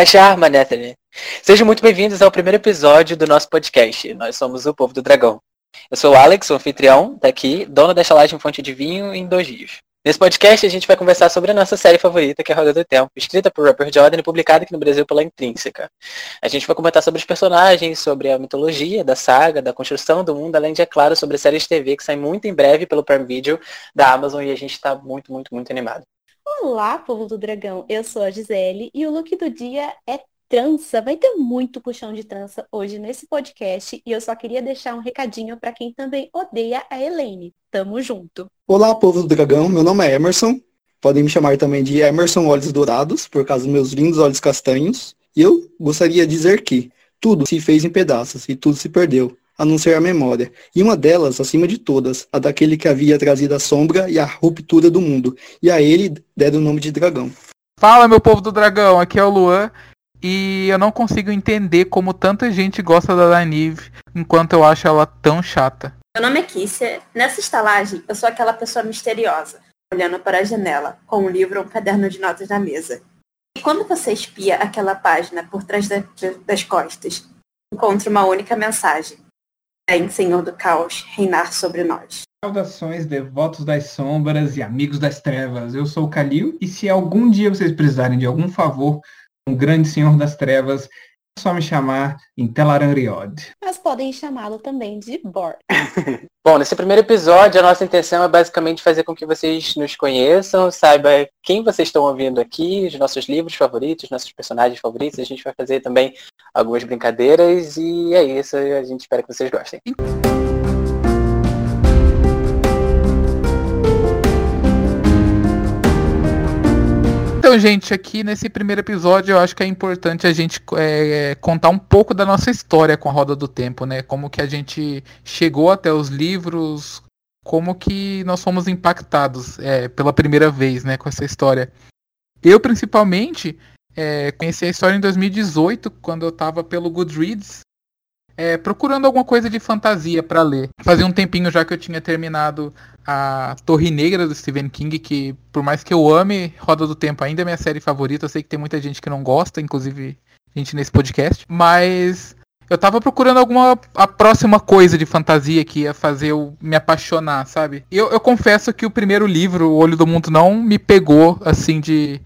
Da charma, Nathalie. Sejam muito bem-vindos ao primeiro episódio do nosso podcast. Nós somos o Povo do Dragão. Eu sou o Alex, o anfitrião daqui, dono da chalagem Fonte de Vinho em Dois Rios. Nesse podcast a gente vai conversar sobre a nossa série favorita, que é a Roda do Tempo, escrita por Robert Jordan e publicada aqui no Brasil pela Intrínseca. A gente vai comentar sobre os personagens, sobre a mitologia da saga, da construção do mundo, além de, é claro, sobre a série de TV que sai muito em breve pelo Prime Video da Amazon e a gente está muito, muito, muito animado. Olá, povo do dragão. Eu sou a Gisele e o look do dia é trança. Vai ter muito puxão de trança hoje nesse podcast e eu só queria deixar um recadinho para quem também odeia a Elaine. Tamo junto. Olá, povo do dragão. Meu nome é Emerson. Podem me chamar também de Emerson Olhos Dourados, por causa dos meus lindos olhos castanhos. E eu gostaria de dizer que tudo se fez em pedaços e tudo se perdeu a não ser a memória, e uma delas, acima de todas, a daquele que havia trazido a sombra e a ruptura do mundo, e a ele deram o nome de dragão. Fala, meu povo do dragão, aqui é o Luan, e eu não consigo entender como tanta gente gosta da Danive, enquanto eu acho ela tão chata. Meu nome é Kissia, nessa estalagem eu sou aquela pessoa misteriosa, olhando para a janela, com um livro ou um caderno de notas na mesa. E quando você espia aquela página por trás das costas, encontra uma única mensagem Vem, Senhor do Caos, reinar sobre nós. Saudações, devotos das sombras e amigos das trevas. Eu sou o Kalil e se algum dia vocês precisarem de algum favor, um grande Senhor das Trevas, é só me chamar em Telaranriod. Mas podem chamá-lo também de Bor. Bom, nesse primeiro episódio, a nossa intenção é basicamente fazer com que vocês nos conheçam, saiba quem vocês estão ouvindo aqui, os nossos livros favoritos, nossos personagens favoritos. A gente vai fazer também algumas brincadeiras e é isso. A gente espera que vocês gostem. Então, gente, aqui nesse primeiro episódio eu acho que é importante a gente é, contar um pouco da nossa história com a Roda do Tempo, né? Como que a gente chegou até os livros, como que nós fomos impactados é, pela primeira vez, né, com essa história. Eu, principalmente, é, conheci a história em 2018, quando eu estava pelo Goodreads, é, procurando alguma coisa de fantasia para ler. Fazia um tempinho já que eu tinha terminado a Torre Negra do Stephen King, que por mais que eu ame Roda do Tempo, ainda é minha série favorita. Eu sei que tem muita gente que não gosta, inclusive gente nesse podcast, mas eu tava procurando alguma a próxima coisa de fantasia que ia fazer eu me apaixonar, sabe? Eu, eu confesso que o primeiro livro, O Olho do Mundo, não me pegou assim de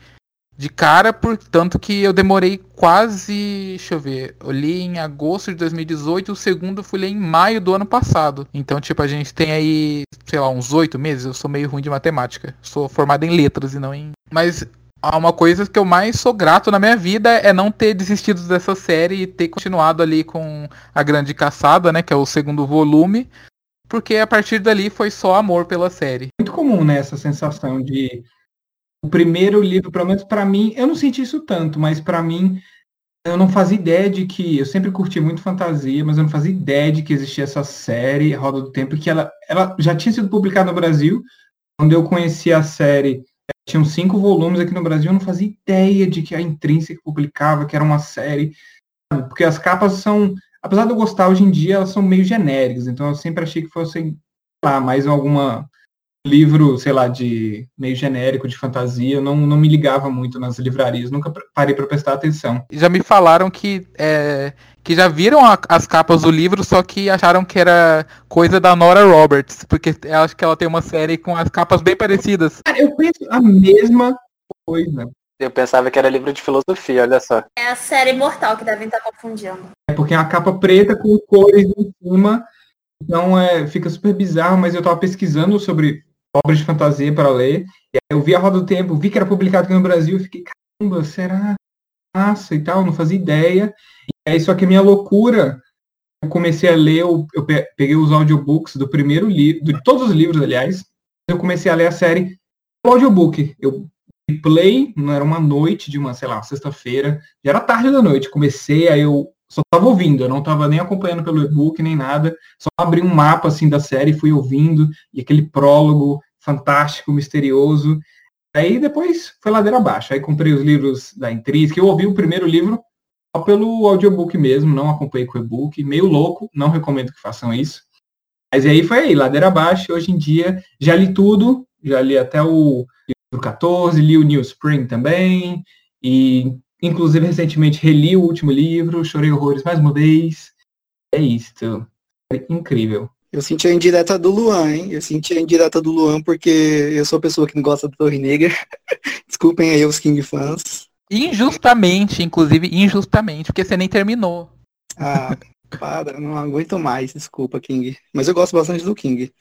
de cara, portanto que eu demorei quase, deixa eu ver, eu li em agosto de 2018, o segundo eu fui ler em maio do ano passado. Então, tipo, a gente tem aí, sei lá, uns oito meses, eu sou meio ruim de matemática. Sou formado em letras e não em... Mas uma coisa que eu mais sou grato na minha vida é não ter desistido dessa série e ter continuado ali com A Grande Caçada, né, que é o segundo volume, porque a partir dali foi só amor pela série. Muito comum, né, essa sensação de o primeiro livro, pelo menos para mim, eu não senti isso tanto, mas para mim eu não fazia ideia de que eu sempre curti muito fantasia, mas eu não fazia ideia de que existia essa série Roda do Tempo que ela, ela já tinha sido publicada no Brasil. Quando eu conheci a série, tinham cinco volumes aqui no Brasil, eu não fazia ideia de que a Intrínseca publicava, que era uma série, porque as capas são, apesar de eu gostar hoje em dia, elas são meio genéricas, então eu sempre achei que fossem lá mais alguma livro, sei lá, de meio genérico, de fantasia, não, não me ligava muito nas livrarias, nunca parei para prestar atenção. Já me falaram que, é, que já viram a, as capas do livro, só que acharam que era coisa da Nora Roberts, porque eu acho que ela tem uma série com as capas bem parecidas. Cara, eu penso a mesma coisa. Eu pensava que era livro de filosofia, olha só. É a série Mortal que devem estar confundindo. É porque é uma capa preta com cores em cima, então é, fica super bizarro, mas eu tava pesquisando sobre obras de fantasia para ler. E aí eu vi a Roda do Tempo, vi que era publicado aqui no Brasil, fiquei, caramba, será? Massa e tal, não fazia ideia. E aí só que a minha loucura eu comecei a ler, eu, eu peguei os audiobooks do primeiro livro, de todos os livros, aliás, eu comecei a ler a série audiobook. Eu play, não era uma noite de uma, sei lá, sexta-feira, já era tarde da noite, comecei, aí eu só estava ouvindo, eu não estava nem acompanhando pelo e-book nem nada, só abri um mapa assim da série, fui ouvindo, e aquele prólogo fantástico, misterioso. Aí depois foi ladeira abaixo. Aí comprei os livros da que eu ouvi o primeiro livro só pelo audiobook mesmo, não acompanhei com o e-book, meio louco, não recomendo que façam isso. Mas aí foi aí, ladeira abaixo, hoje em dia já li tudo, já li até o livro 14, li o New Spring também, e Inclusive, recentemente reli o último livro, chorei horrores mais uma vez. É isso. É incrível. Eu senti a indireta do Luan, hein? Eu senti a indireta do Luan porque eu sou pessoa que não gosta do Torre Negra. Desculpem aí os King fãs. Injustamente, inclusive, injustamente, porque você nem terminou. Ah, para, não aguento mais, desculpa, King. Mas eu gosto bastante do King.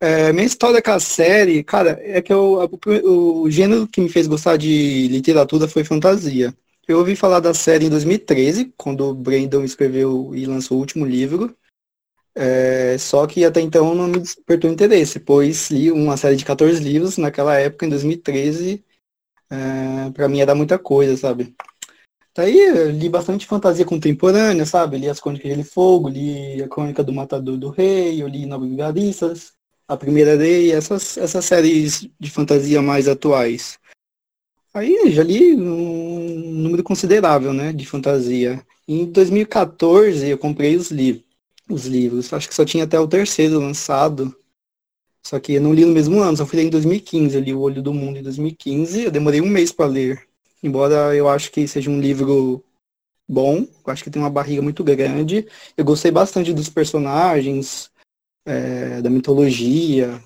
É, minha história com a série, cara, é que eu, o, o gênero que me fez gostar de literatura foi fantasia. Eu ouvi falar da série em 2013, quando o Brandon escreveu e lançou o último livro. É, só que até então não me despertou interesse, pois li uma série de 14 livros naquela época, em 2013. É, para mim era muita coisa, sabe? Daí eu li bastante fantasia contemporânea, sabe? Li As Crônicas de Fogo, li A Crônica do Matador do Rei, eu li Nove Vigaristas, A Primeira Lei, essas, essas séries de fantasia mais atuais. Aí já li um número considerável, né, de fantasia. Em 2014 eu comprei os, li os livros. Acho que só tinha até o terceiro lançado. Só que eu não li no mesmo ano, só fui ler em 2015. Eu li O Olho do Mundo em 2015. Eu demorei um mês para ler. Embora eu acho que seja um livro bom, eu acho que tem uma barriga muito grande. Eu gostei bastante dos personagens, é, da mitologia,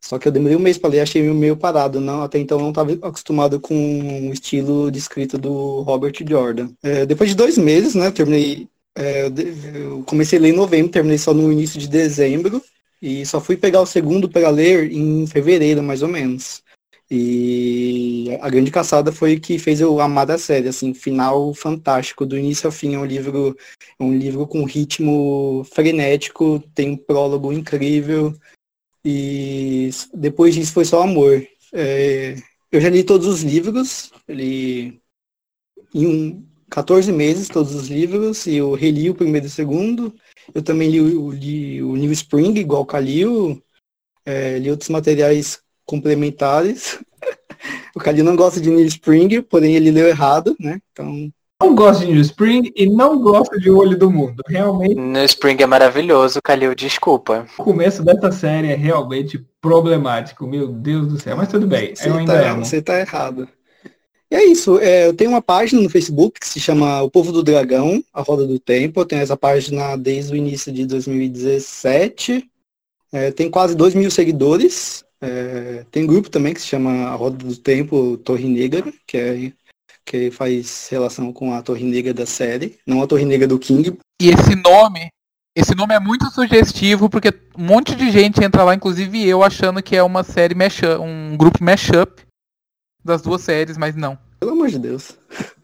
só que eu demorei um mês para ler, achei meio parado. Não, até então não estava acostumado com o estilo de escrita do Robert Jordan. É, depois de dois meses, né, terminei. É, eu comecei a ler em novembro, terminei só no início de dezembro. E só fui pegar o segundo para ler em fevereiro, mais ou menos. E a grande caçada foi que fez eu amar a série, assim, final fantástico, do início ao fim, é um livro, é um livro com ritmo frenético, tem um prólogo incrível, e depois disso foi só amor. É, eu já li todos os livros, li em 14 meses todos os livros, e eu reli o primeiro e o segundo. Eu também li, o, li o New Spring, igual o Kalil, é, li outros materiais complementares. o Kalil não gosta de New Spring, porém ele leu errado, né? Então não gosto de New Spring e não gosto de O Olho do Mundo. Realmente. New Spring é maravilhoso, Calil, desculpa. O começo dessa série é realmente problemático, meu Deus do céu. Mas tudo bem, você eu ainda tá, amo. Você tá errado. E é isso, é, eu tenho uma página no Facebook que se chama O Povo do Dragão, A Roda do Tempo. Eu tenho essa página desde o início de 2017. É, tem quase 2 mil seguidores. É, tem grupo também que se chama A Roda do Tempo Torre Negra, que é que faz relação com a Torre Negra da série, não a Torre Negra do King. E esse nome, esse nome é muito sugestivo porque um monte de gente entra lá, inclusive eu, achando que é uma série mashup, um grupo mashup das duas séries, mas não. Pelo amor de Deus.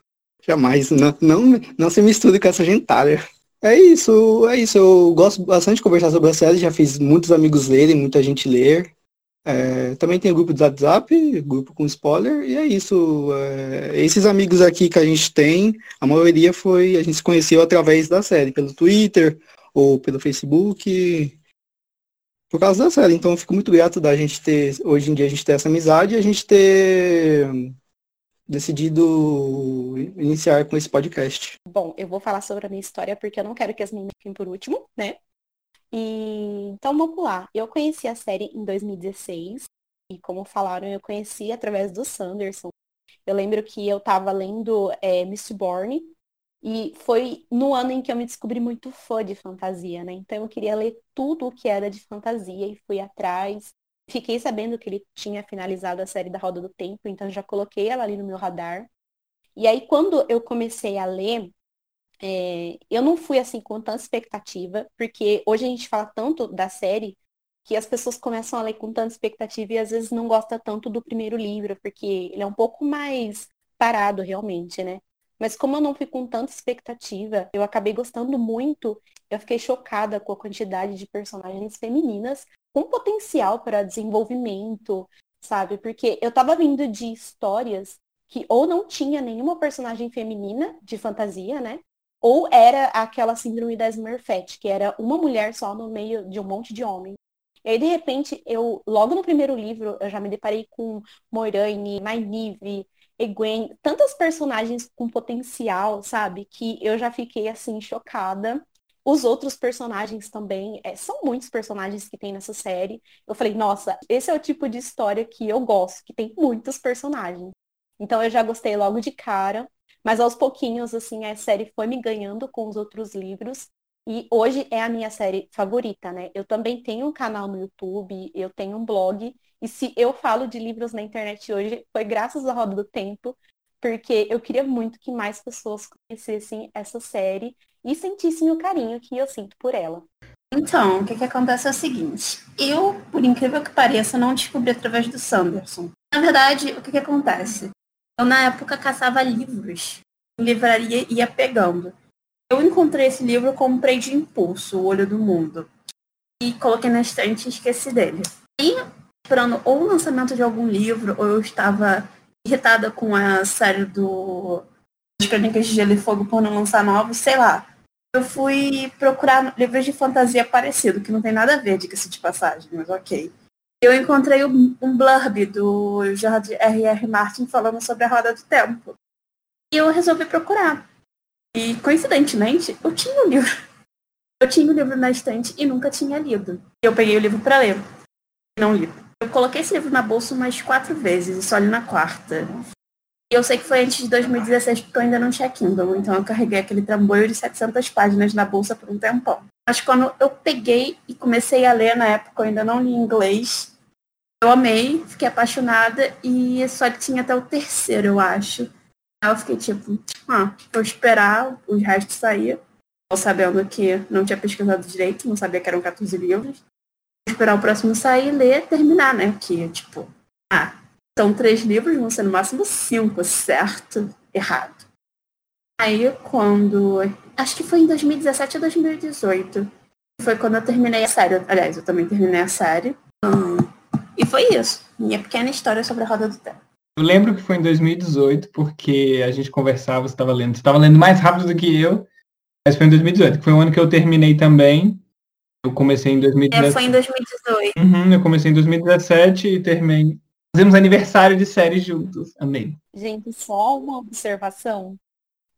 Jamais, não, não, não se misture com essa gentalha. É isso, é isso. Eu gosto bastante de conversar sobre a série, já fiz muitos amigos lerem, muita gente ler. É, também tem grupo do WhatsApp, grupo com spoiler, e é isso. É, esses amigos aqui que a gente tem, a maioria foi, a gente se conheceu através da série, pelo Twitter ou pelo Facebook, por causa da série. Então eu fico muito grato da gente ter, hoje em dia a gente ter essa amizade e a gente ter decidido iniciar com esse podcast. Bom, eu vou falar sobre a minha história porque eu não quero que as meninas fiquem por último, né? E então vamos lá. Eu conheci a série em 2016 e como falaram, eu conheci através do Sanderson. Eu lembro que eu estava lendo é, Mistborn e foi no ano em que eu me descobri muito fã de fantasia, né? Então eu queria ler tudo o que era de fantasia e fui atrás. Fiquei sabendo que ele tinha finalizado a série da Roda do Tempo, então já coloquei ela ali no meu radar. E aí quando eu comecei a ler, é, eu não fui assim com tanta expectativa, porque hoje a gente fala tanto da série que as pessoas começam a ler com tanta expectativa e às vezes não gosta tanto do primeiro livro, porque ele é um pouco mais parado realmente, né? Mas como eu não fui com tanta expectativa, eu acabei gostando muito. Eu fiquei chocada com a quantidade de personagens femininas com potencial para desenvolvimento, sabe? Porque eu tava vindo de histórias que ou não tinha nenhuma personagem feminina de fantasia, né? Ou era aquela síndrome da Smurfette, que era uma mulher só no meio de um monte de homens. E aí, de repente, eu, logo no primeiro livro, eu já me deparei com Moiraine, Egwene, tantas personagens com potencial, sabe? Que eu já fiquei, assim, chocada. Os outros personagens também, é, são muitos personagens que tem nessa série. Eu falei, nossa, esse é o tipo de história que eu gosto, que tem muitos personagens. Então eu já gostei logo de cara. Mas aos pouquinhos, assim, a série foi me ganhando com os outros livros. E hoje é a minha série favorita, né? Eu também tenho um canal no YouTube, eu tenho um blog. E se eu falo de livros na internet hoje, foi graças à Roda do Tempo, porque eu queria muito que mais pessoas conhecessem essa série e sentissem o carinho que eu sinto por ela. Então, o que, que acontece é o seguinte. Eu, por incrível que pareça, não descobri através do Sanderson. Na verdade, o que, que acontece? Eu, na época, caçava livros em livraria e ia pegando. Eu encontrei esse livro, comprei de impulso, O Olho do Mundo. E coloquei na estante e esqueci dele. E, esperando ou o lançamento de algum livro, ou eu estava irritada com a série do As Crônicas de Gelo e Fogo por não lançar novos, sei lá. Eu fui procurar livros de fantasia parecido, que não tem nada a ver, diga-se de passagem, mas ok eu encontrei um, um blurb do George R.R. Martin falando sobre a roda do tempo. E eu resolvi procurar. E, coincidentemente, eu tinha o um livro. Eu tinha o um livro na estante e nunca tinha lido. Eu peguei o livro para ler. Não li. Eu coloquei esse livro na bolsa umas quatro vezes e só li na quarta. E eu sei que foi antes de 2016 porque eu ainda não tinha Kindle. Então eu carreguei aquele trambolho de 700 páginas na bolsa por um tempão. Mas quando eu peguei e comecei a ler na época, eu ainda não li inglês. Eu amei, fiquei apaixonada e só tinha até o terceiro, eu acho. Aí eu fiquei tipo, ah, vou esperar os restos sair. Sabendo que não tinha pesquisado direito, não sabia que eram 14 livros. Vou esperar o próximo sair, ler, terminar, né? Que, tipo, ah, são três livros, vão ser no máximo cinco, certo? Errado. Aí quando. Acho que foi em 2017 ou 2018. Foi quando eu terminei a série. Aliás, eu também terminei a série. Hum, e foi isso. Minha pequena história sobre a Roda do Tempo. Eu lembro que foi em 2018, porque a gente conversava, você estava lendo. Você estava lendo mais rápido do que eu. Mas foi em 2018, que foi o ano que eu terminei também. Eu comecei em 2017. É, foi em 2018. Uhum, eu comecei em 2017 e terminei. Fizemos aniversário de série juntos. Amei. Gente, só uma observação.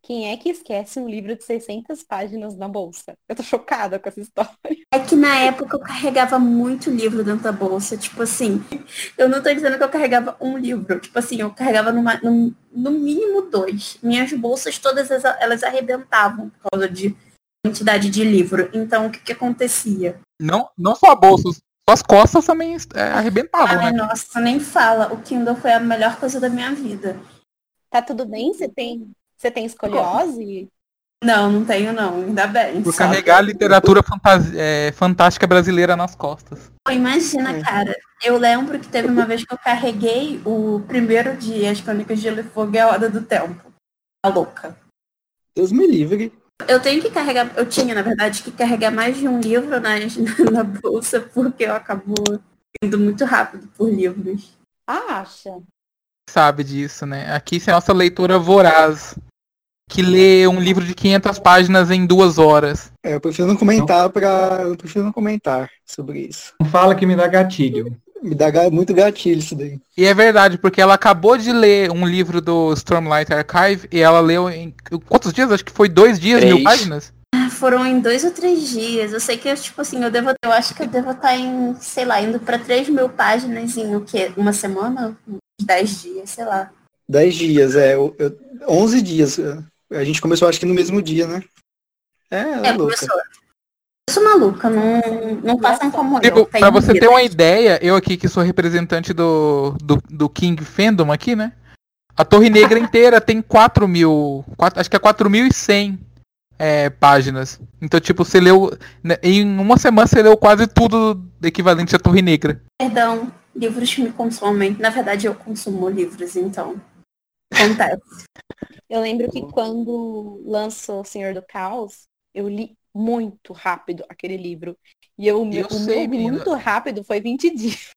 Quem é que esquece um livro de 600 páginas na bolsa? Eu tô chocada com essa história. É que na época eu carregava muito livro dentro da bolsa. Tipo assim, eu não tô dizendo que eu carregava um livro. Tipo assim, eu carregava numa, no, no mínimo dois. Minhas bolsas todas elas arrebentavam por causa de quantidade de livro. Então, o que que acontecia? Não, não só a bolsa, as costas também é, arrebentavam, Ai, né? nossa, nem fala. O Kindle foi a melhor coisa da minha vida. Tá tudo bem? Você tem você tem escoliose? Não, não tenho não, ainda bem. Por carregar a literatura é, fantástica brasileira nas costas. Imagina, é. cara. Eu lembro que teve uma vez que eu carreguei o primeiro dia As Crônicas de Gelo e Fogo e a Hora do Tempo. A louca. Deus me livre. Eu tenho que carregar, eu tinha, na verdade, que carregar mais de um livro na, na bolsa, porque eu acabo indo muito rápido por livros. Ah, acha? Sabe disso, né? Aqui é a nossa leitura voraz que lê um livro de 500 páginas em duas horas. É, eu prefiro não comentar para, eu prefiro não comentar sobre isso. Não fala que me dá gatilho. Me dá muito gatilho isso daí. E é verdade, porque ela acabou de ler um livro do Stormlight Archive e ela leu em quantos dias? Acho que foi dois dias, Três. mil páginas. Foram em dois ou três dias. Eu sei que, tipo assim, eu devo. Eu acho que eu devo estar em, sei lá, indo para três mil páginas em o quê? Uma semana? Dez dias, sei lá. Dez dias, é. Eu, eu, 11 dias. A gente começou acho que no mesmo dia, né? É, é, é louca. Começou. Eu sou maluca, não, não passam como tipo, eu. Pra você ter uma ideia, eu aqui que sou representante do, do, do King Fandom aqui, né? A Torre Negra inteira tem 4 mil. 4, acho que é 4.100 é, páginas. Então, tipo, você leu. Né, em uma semana você leu quase tudo equivalente à Torre Negra. Perdão, livros me consomem. Na verdade, eu consumo livros, então. Acontece. Eu lembro que quando lançou O Senhor do Caos, eu li muito rápido aquele livro. E eu, Eu o sei, meu menina. muito rápido foi 20 dias.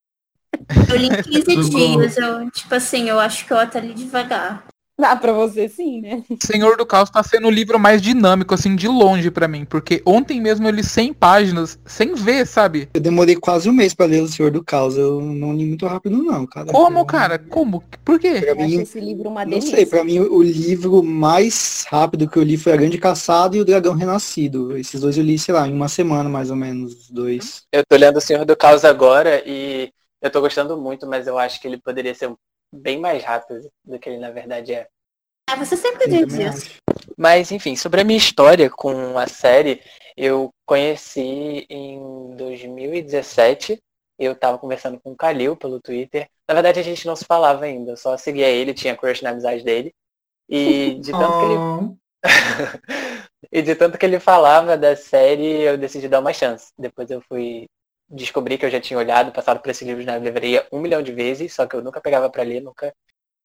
Eu li em 15 Socorro. dias. Eu, tipo assim, eu acho que eu até li devagar. Ah, pra você sim, né? Senhor do Caos tá sendo o livro mais dinâmico, assim, de longe pra mim. Porque ontem mesmo eu li 100 páginas, sem ver, sabe? Eu demorei quase um mês pra ler O Senhor do Caos. Eu não li muito rápido, não, cara. Como, Eu- cara? Como? Por quê? Pra Eu mim, esse livro uma não delícia. sei, pra mim o livro mais rápido que eu li foi A Grande Caçada e O Dragão Renascido. Esses dois eu li, sei lá, em uma semana mais ou menos, os dois. Eu tô lendo O Senhor do Caos agora e eu tô gostando muito, mas eu acho que ele poderia ser bem mais rápido do que ele na verdade é. É, você sempre diz isso. acho. Mas, enfim, sobre a minha história com a série, eu conheci em 2017. Eu tava conversando com o Kalil pelo Twitter. Na verdade, a gente não se falava ainda, eu só seguia ele, tinha crush na amizade dele. E de tanto que ele Oh, e de tanto que ele falava da série, eu decidi dar uma chance. Depois eu fui descobrir que eu já tinha olhado, passado por esse livro na livraria um milhão de vezes, só que eu nunca pegava pra ler, nunca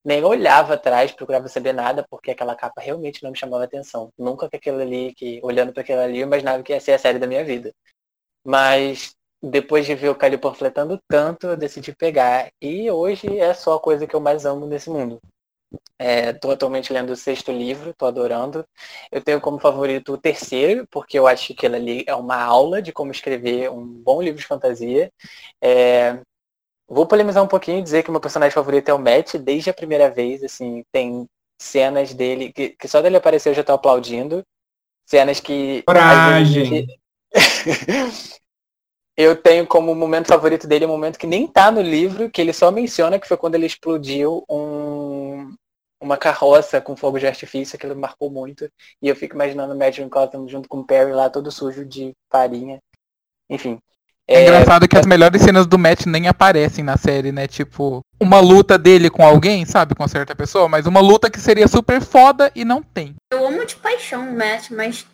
nem olhava atrás, procurava saber nada, porque aquela capa realmente não me chamava atenção. Nunca que aquilo ali, que olhando para aquilo ali, eu imaginava que ia ser a série da minha vida. Mas depois de ver o Calil panfletando tanto, eu decidi pegar. E hoje é só a coisa que eu mais amo nesse mundo. Estou atualmente lendo o sexto livro, estou adorando. Eu tenho como favorito o terceiro, porque eu acho que ele ali é uma aula de como escrever um bom livro de fantasia. É, Vou polemizar um pouquinho e dizer que meu personagem favorito é o Matt, desde a primeira vez, assim, tem cenas dele, que, que só dele aparecer eu já tô aplaudindo. Cenas que. Coragem. eu tenho como momento favorito dele um momento que nem tá no livro, que ele só menciona que foi quando ele explodiu um, uma carroça com fogo de artifício, que ele marcou muito. E eu fico imaginando o Matt Cotton junto com o Perry lá, todo sujo de farinha. Enfim. É, engraçado que as melhores cenas do Matt nem aparecem na série, né? Tipo, uma luta dele com alguém, sabe? Com certa pessoa, mas uma luta que seria super foda e não tem. Eu amo de paixão o Matt, mas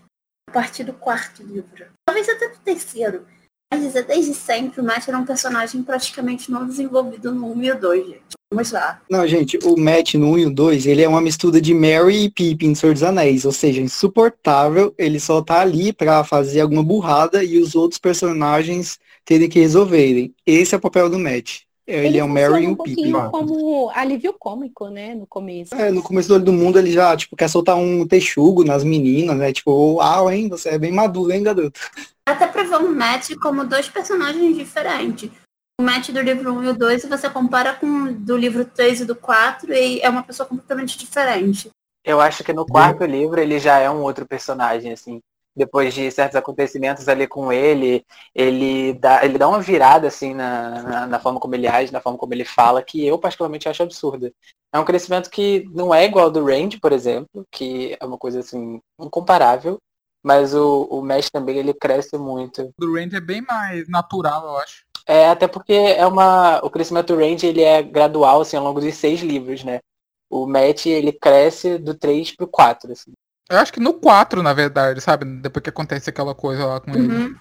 a partir do quarto livro. Talvez até do terceiro. Mas desde sempre o Matt era um personagem praticamente não desenvolvido no 1 e o 2, gente. Vamos lá. Não, gente, o Matt no 1 e o 2, ele é uma mistura de Mary e Pippin, Senhor dos Anéis, ou seja, insuportável, ele só tá ali pra fazer alguma burrada e os outros personagens terem que resolverem. Esse é o papel do Matt. Ele, é o Mary e um o Pippin. pouquinho Fato. como alívio cômico, né? No começo. É, no começo do Olho do Mundo ele já, tipo, quer soltar um texugo nas meninas, né? Tipo, uau, hein, você é bem maduro, hein, garoto? Até pra ver o Matt como dois personagens diferentes. O Matt do livro 1 e o 2 e você compara com o do livro 3 e do 4 e é uma pessoa completamente diferente. Eu acho que no quarto livro ele já é um outro personagem, assim. Depois de certos acontecimentos ali com ele, ele dá, ele dá uma virada, assim, na, na, na forma como ele age, na forma como ele fala, que eu particularmente acho absurda. É um crescimento que não é igual ao do Range, por exemplo, que é uma coisa, assim, incomparável. Mas o, o Mesh também, ele cresce muito. Do Range é bem mais natural, eu acho. É, até porque é uma. O crescimento do Range ele é gradual, assim, ao longo dos seis livros, né? O Matt, ele cresce do 3 pro 4, assim. Eu acho que no 4, na verdade, sabe? Depois que acontece aquela coisa lá com ele. Uhum.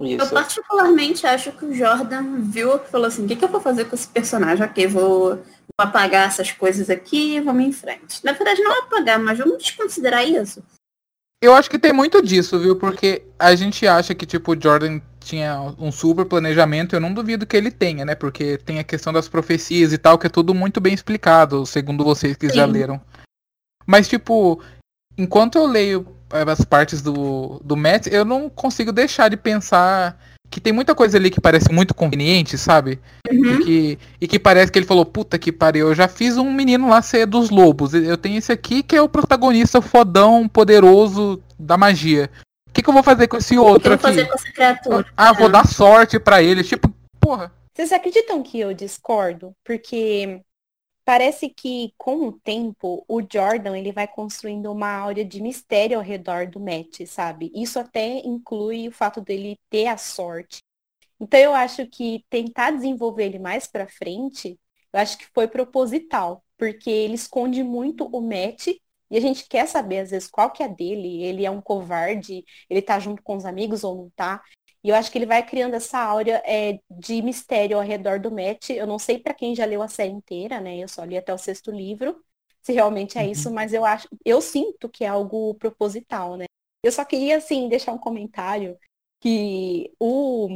Eu Isso. particularmente acho que o Jordan viu e falou assim, o que, que eu vou fazer com esse personagem? Ok, vou, vou apagar essas coisas aqui e vamos em frente. Na verdade, não apagar, mas vamos desconsiderar isso. Eu acho que tem muito disso, viu? Porque a gente acha que, tipo, o Jordan tinha um super planejamento, eu não duvido que ele tenha, né? Porque tem a questão das profecias e tal, que é tudo muito bem explicado, segundo vocês que já Sim. leram. Mas, tipo, enquanto eu leio as partes do, do Matt, eu não consigo deixar de pensar que tem muita coisa ali que parece muito conveniente, sabe? Uhum. E, que, e que parece que ele falou, puta que pariu, eu já fiz um menino lá ser dos lobos. Eu tenho esse aqui que é o protagonista fodão, poderoso da magia. O que, que eu vou fazer com esse O que eu outro vou aqui? fazer com essa criatura? Ah, vou dar sorte pra ele. Tipo, porra. Vocês acreditam que eu discordo? Porque parece que com o tempo o Jordan ele vai construindo uma áurea de mistério ao redor do Matt, sabe? Isso até inclui o fato dele ter a sorte. Então eu acho que tentar desenvolver ele mais pra frente, eu acho que foi proposital, porque ele esconde muito o Matt e a gente quer saber às vezes qual que é dele, ele é um covarde, ele tá junto com os amigos ou não tá. E eu acho que ele vai criando essa áurea é, de mistério ao redor do Matt. Eu não sei pra quem já leu a série inteira, né? Eu só li até o sexto livro. se realmente é isso, mas eu acho, eu sinto que é algo proposital, né? Eu só queria, assim, deixar um comentário que o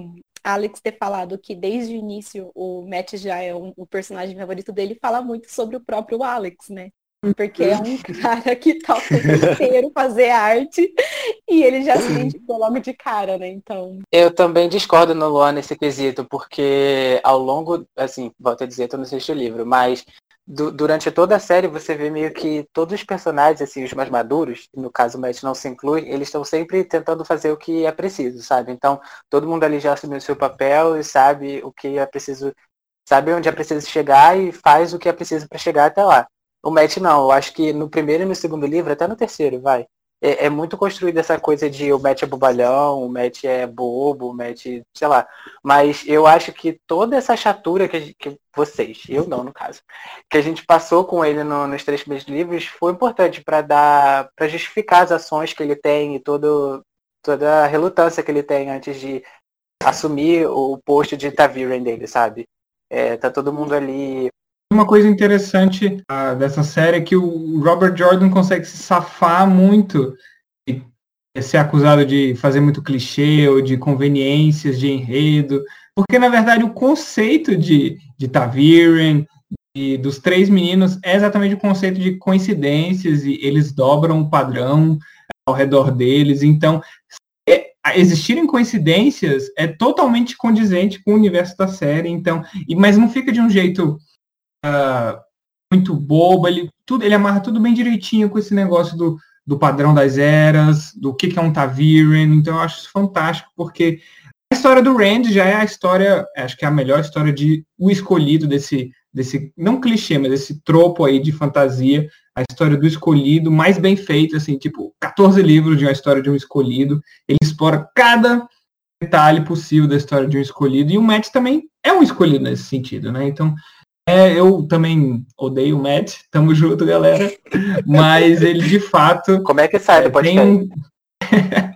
Alex ter falado que desde o início o Matt já é um, o personagem favorito dele, fala muito sobre o próprio Alex, né? Porque é um cara que toca o inteiro fazer arte e ele já se identificou logo de cara, né? Então. Eu também discordo no Luan nesse quesito, porque ao longo, assim, volto a dizer, eu não assisti o livro, mas du durante toda a série você vê meio que todos os personagens, assim, os mais maduros, no caso o Matt não se inclui, eles estão sempre tentando fazer o que é preciso, sabe? Então, todo mundo ali já assumiu o seu papel e sabe o que é preciso, sabe onde é preciso chegar e faz o que é preciso para chegar até lá. O Matt não, eu acho que no primeiro e no segundo livro, até no terceiro, vai. É, é muito construída essa coisa de o Matt é bobalhão, o Matt é bobo, o Matt, sei lá. Mas eu acho que toda essa chatura que, que vocês, eu não no caso, que a gente passou com ele no, nos três primeiros livros foi importante para dar, para justificar as ações que ele tem e todo, toda a relutância que ele tem antes de assumir o posto de Taviren dele, sabe? É, tá todo mundo ali uma coisa interessante uh, dessa série é que o Robert Jordan consegue se safar muito de ser acusado de fazer muito clichê ou de conveniências de enredo, porque na verdade o conceito de, de Taviren e dos três meninos é exatamente o conceito de coincidências e eles dobram o padrão ao redor deles. Então, é, existirem coincidências é totalmente condizente com o universo da série. Então, e, mas não fica de um jeito muito boba, ele, tudo, ele amarra tudo bem direitinho com esse negócio do, do padrão das eras, do que, que é um Taviren, então eu acho isso fantástico, porque a história do Rand já é a história, acho que é a melhor história de o escolhido desse, desse não clichê, mas esse tropo aí de fantasia, a história do escolhido, mais bem feita, assim, tipo, 14 livros de uma história de um escolhido, ele explora cada detalhe possível da história de um escolhido, e o Matt também é um escolhido nesse sentido, né? Então, é, eu também odeio o Matt, tamo junto, galera. Mas ele de fato. Como é que sai do podcast? Um...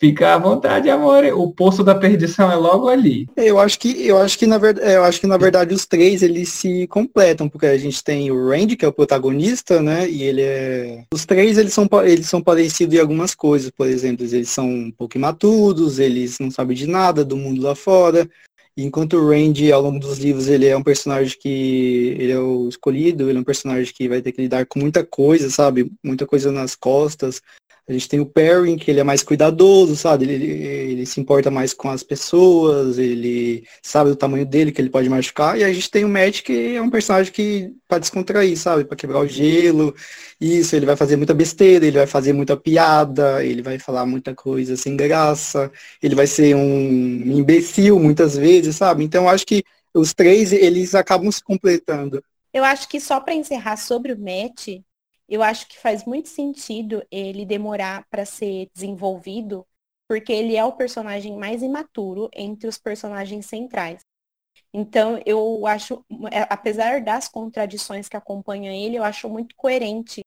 Fica à vontade, amor. O poço da perdição é logo ali. Eu acho que eu acho que na verdade, eu acho que na verdade os três eles se completam, porque a gente tem o Randy, que é o protagonista, né? E ele é os três eles são eles são parecidos em algumas coisas, por exemplo, eles são um pouco imaturos, eles não sabem de nada do mundo lá fora. Enquanto o Randy, ao longo dos livros, ele é um personagem que ele é o escolhido, ele é um personagem que vai ter que lidar com muita coisa, sabe? Muita coisa nas costas. A gente tem o Perrin, que ele é mais cuidadoso, sabe? Ele, ele, ele, se importa mais com as pessoas, ele sabe do tamanho dele, que ele pode machucar. E a gente tem o Matt, que é um personagem que para descontrair, sabe? Para quebrar o gelo. Isso, ele vai fazer muita besteira, ele vai fazer muita piada, ele vai falar muita coisa sem graça, ele vai ser um imbecil muitas vezes, sabe? Então acho que os três, eles acabam se completando. Eu acho que só para encerrar sobre o Matt, eu acho que faz muito sentido ele demorar para ser desenvolvido, porque ele é o personagem mais imaturo entre os personagens centrais. Então, eu acho, é, apesar das contradições que acompanham ele, eu acho muito coerente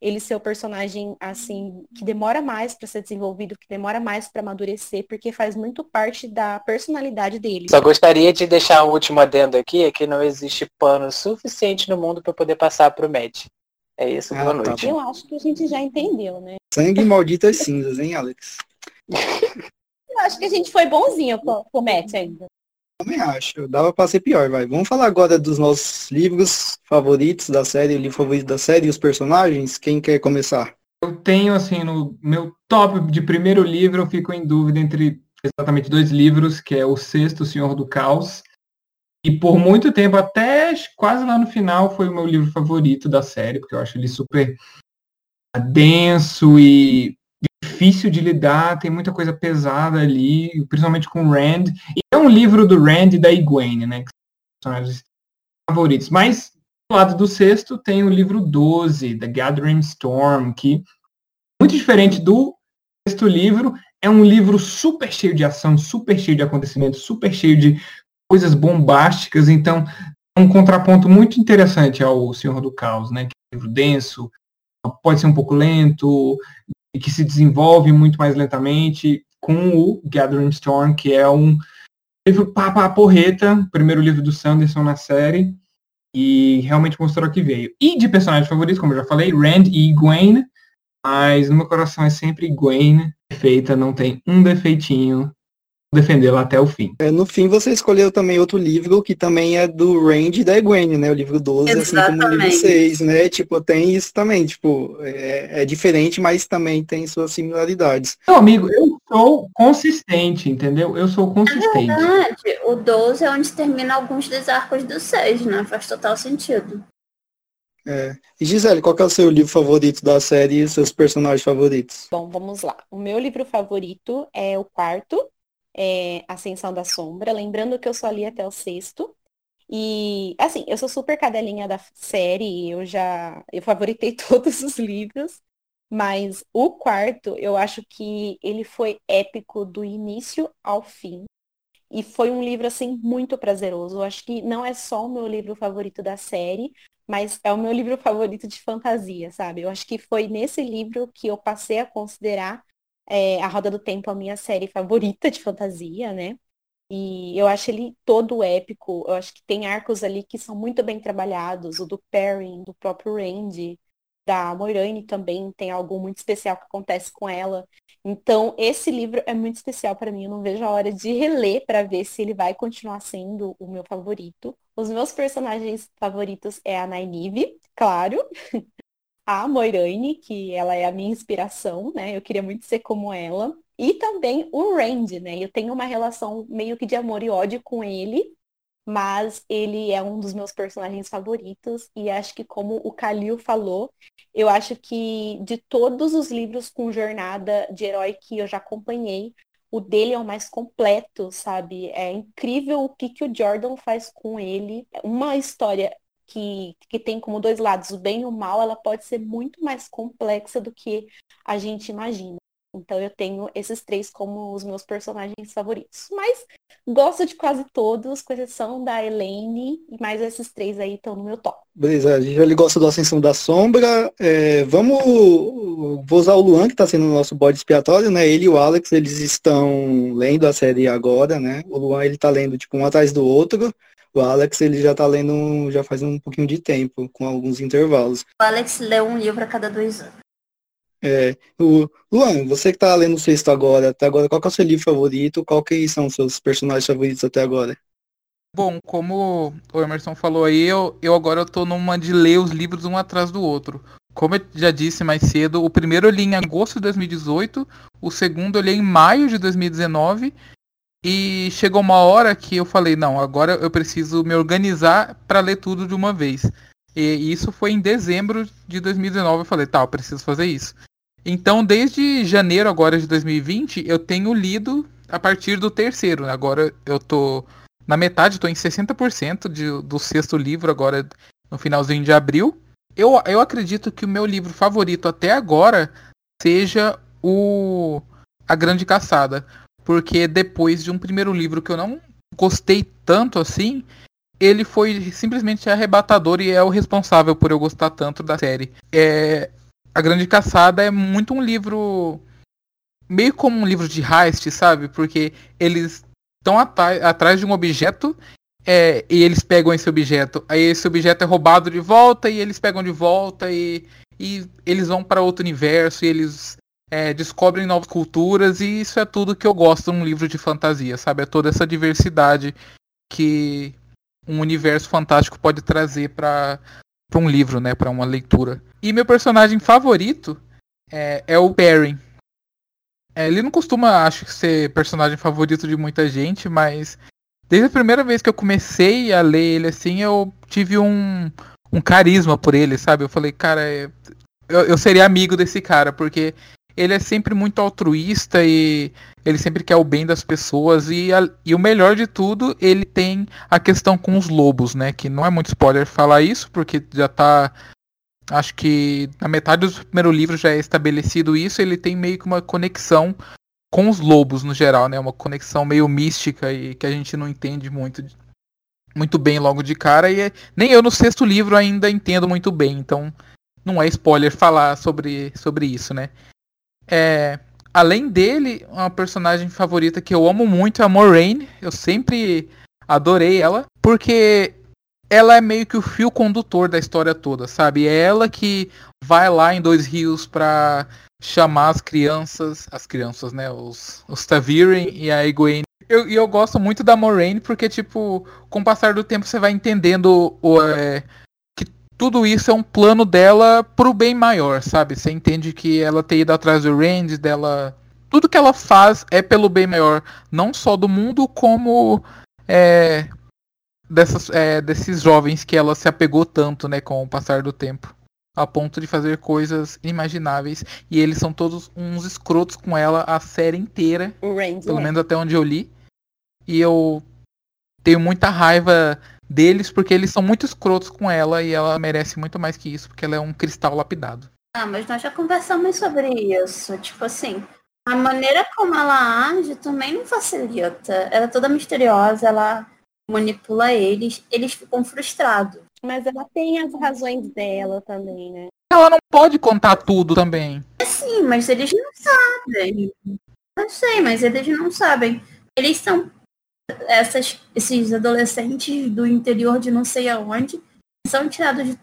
ele ser o personagem assim que demora mais para ser desenvolvido, que demora mais para amadurecer, porque faz muito parte da personalidade dele. Só gostaria de deixar um último adendo aqui, é que não existe pano suficiente no mundo para poder passar para o Matt. É isso, boa ah, tá noite. eu acho que a gente já entendeu, né? Sangue maldito as cinzas, hein, Alex? eu acho que a gente foi bonzinho com o Matt ainda. Também acho. Dava pra ser pior, vai. Vamos falar agora dos nossos livros favoritos da série, o livro favorito da série e os personagens. Quem quer começar? Eu tenho, assim, no meu top de primeiro livro, eu fico em dúvida entre exatamente dois livros, que é o sexto, O Senhor do Caos, e por muito tempo, até quase lá no final, foi o meu livro favorito da série, porque eu acho ele super denso e difícil de lidar, tem muita coisa pesada ali, principalmente com o Rand. E é um livro do Rand e da Egwene, né? Que são personagens favoritos. Mas do lado do sexto tem o livro 12, The Gathering Storm, que muito diferente do sexto livro, é um livro super cheio de ação, super cheio de acontecimentos, super cheio de coisas bombásticas, então é um contraponto muito interessante ao Senhor do Caos, né? Que é um livro denso, pode ser um pouco lento, e que se desenvolve muito mais lentamente, com o Gathering Storm, que é um livro papa porreta, primeiro livro do Sanderson na série, E realmente mostrou que veio. E de personagens favoritos, como eu já falei, Rand e Gwen. Mas no meu coração é sempre Gwen. Perfeita, não tem um defeitinho defendê-la até o fim. É, no fim, você escolheu também outro livro que também é do Range da Gwen, né? O livro 12, Exatamente. assim como o livro 6, né? Tipo, tem isso também, tipo, é, é, diferente, mas também tem suas similaridades. Meu amigo, eu sou consistente, entendeu? Eu sou consistente. É verdade. O 12 é onde termina alguns dos arcos do 6, né? Faz total sentido. É. E Gisele, qual é o seu livro favorito da série e seus personagens favoritos? Bom, vamos lá. O meu livro favorito é o quarto, é, Ascensão da Sombra, lembrando que eu só li até o sexto. E, assim, eu sou super cadelinha da série, eu já, eu favoritei todos os livros, mas o quarto, eu acho que ele foi épico do início ao fim. E foi um livro, assim, muito prazeroso. Eu acho que não é só o meu livro favorito da série, mas é o meu livro favorito de fantasia, sabe? Eu acho que foi nesse livro que eu passei a considerar é, A Roda do Tempo a minha série favorita de fantasia, né? E eu acho ele todo épico. Eu acho que tem arcos ali que são muito bem trabalhados. O do Perrin, do próprio Randy, da Moiraine também tem algo muito especial que acontece com ela. Então, esse livro é muito especial para mim. Eu não vejo a hora de reler para ver se ele vai continuar sendo o meu favorito. Os meus personagens favoritos é a Nynaeve, claro. a Moiraine, que ela é a minha inspiração, né? Eu queria muito ser como ela. E também o Randy, né? Eu tenho uma relação meio que de amor e ódio com ele, mas ele é um dos meus personagens favoritos e acho que como o Kalil falou, eu acho que de todos os livros com jornada de herói que eu já acompanhei, o dele é o mais completo, sabe? É incrível o que, que o Jordan faz com ele. Uma história que, que tem como dois lados, o bem e o mal, ela pode ser muito mais complexa do que a gente imagina. Então eu tenho esses três como os meus personagens favoritos. Mas gosto de quase todos, com exceção da Elaine, mas esses três aí estão no meu top. Beleza, a gente já gosta do Ascensão da Sombra. É, vamos. Vou usar o Luan, que está sendo o nosso bode expiatório, né? Ele e o Alex, eles estão lendo a série agora, né? O Luan ele tá lendo tipo um atrás do outro. O Alex, ele já tá lendo já faz um pouquinho de tempo, com alguns intervalos. O Alex lê um livro a cada dois anos. É, o, Luan, você que tá lendo o sexto agora, até agora, qual é o seu livro favorito? Qual que são os seus personagens favoritos até agora? Bom, como o Emerson falou aí, eu, eu agora eu tô numa de ler os livros um atrás do outro. Como eu já disse mais cedo, o primeiro eu li em agosto de 2018, o segundo eu li em maio de 2019 e chegou uma hora que eu falei, não, agora eu preciso me organizar para ler tudo de uma vez. E isso foi em dezembro de 2019, eu falei, tá, eu preciso fazer isso. Então, desde janeiro agora de 2020, eu tenho lido a partir do terceiro. Agora eu tô na metade, tô em 60% de, do sexto livro agora no finalzinho de abril. Eu, eu acredito que o meu livro favorito até agora seja o A Grande Caçada. Porque depois de um primeiro livro que eu não gostei tanto assim, ele foi simplesmente arrebatador e é o responsável por eu gostar tanto da série. É, a Grande Caçada é muito um livro meio como um livro de heist, sabe? Porque eles estão atrás de um objeto é, e eles pegam esse objeto. Aí esse objeto é roubado de volta e eles pegam de volta e, e eles vão para outro universo e eles é, descobrem novas culturas e isso é tudo que eu gosto num livro de fantasia, sabe? É toda essa diversidade que um universo fantástico pode trazer para um livro, né? Para uma leitura. E meu personagem favorito é, é o Perrin. É, ele não costuma, acho que, ser personagem favorito de muita gente, mas desde a primeira vez que eu comecei a ler ele assim, eu tive um, um carisma por ele, sabe? Eu falei, cara, é, eu, eu seria amigo desse cara, porque ele é sempre muito altruísta e ele sempre quer o bem das pessoas e, a, e o melhor de tudo, ele tem a questão com os lobos, né? Que não é muito spoiler falar isso, porque já tá. Acho que na metade do primeiro livro já é estabelecido isso, ele tem meio que uma conexão com os lobos no geral, né? Uma conexão meio mística e que a gente não entende muito, muito bem logo de cara. E é, nem eu no sexto livro ainda entendo muito bem, então não é spoiler falar sobre, sobre isso, né? É, além dele, uma personagem favorita que eu amo muito é a Moraine. Eu sempre adorei ela, porque ela é meio que o fio condutor da história toda, sabe? É ela que vai lá em Dois Rios pra chamar as crianças, as crianças, né? Os, os Taviren e a Egwene. E eu, eu, gosto muito da Moraine porque, tipo, com o passar do tempo você vai entendendo o, é, tudo isso é um plano dela pro bem maior, sabe? Você entende que ela ter ido atrás do Randy, dela. Tudo que ela faz é pelo bem maior, não só do mundo, como é, dessas, é, desses jovens que ela se apegou tanto, né, com o passar do tempo a ponto de fazer coisas inimagináveis. E eles são todos uns escrotos com ela a série inteira. O Randy, pelo é. menos até onde eu li. E eu tenho muita raiva deles porque eles são muito escrotos com ela e ela merece muito mais que isso, porque ela é um cristal lapidado. Ah, mas nós já conversamos sobre isso. Tipo assim, a maneira como ela age também não facilita. Ela é toda misteriosa, ela manipula eles, eles ficam frustrados. Mas ela tem as razões dela também, né? Ela não pode contar tudo também. É sim, mas eles não sabem. Eu sei, mas eles não sabem. Eles são essas, esses adolescentes do interior de não sei aonde, são tirados de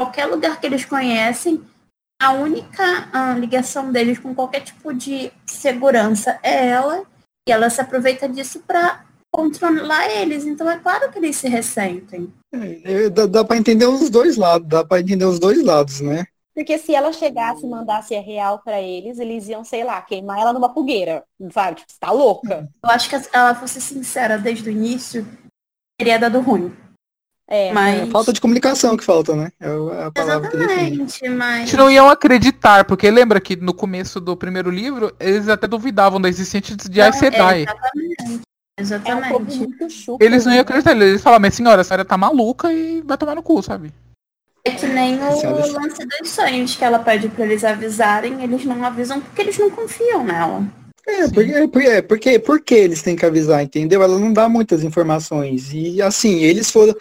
qualquer lugar que eles conhecem. A única ah, ligação deles com qualquer tipo de segurança é ela, e ela se aproveita disso para controlar eles. Então é claro que eles se ressentem. É, dá, dá para entender os dois lados, dá para entender os dois lados, né? Porque se ela chegasse e mandasse a real para eles, eles iam, sei lá, queimar ela numa fogueira. Sabe? Tipo, você tá louca. Eu acho que se ela fosse sincera desde o início, teria dado ruim. É, Mas. É falta de comunicação que falta, né? É a palavra. Exatamente, mas. Eles não iam acreditar, porque lembra que no começo do primeiro livro, eles até duvidavam da existência de Aes Não, é, Sedai. exatamente. é um Exatamente. chuco. Eles não iam né? acreditar, eles falavam, mas senhora, a senhora tá maluca e vai tomar no cu, sabe? É que nem o Senhora- lance dos sonhos que ela pede pra eles avisarem, eles não avisam porque eles não confiam nela. É, porque, é, porque, é, porque, porque eles têm que avisar, entendeu? Ela não dá muitas informações. E assim, eles foram,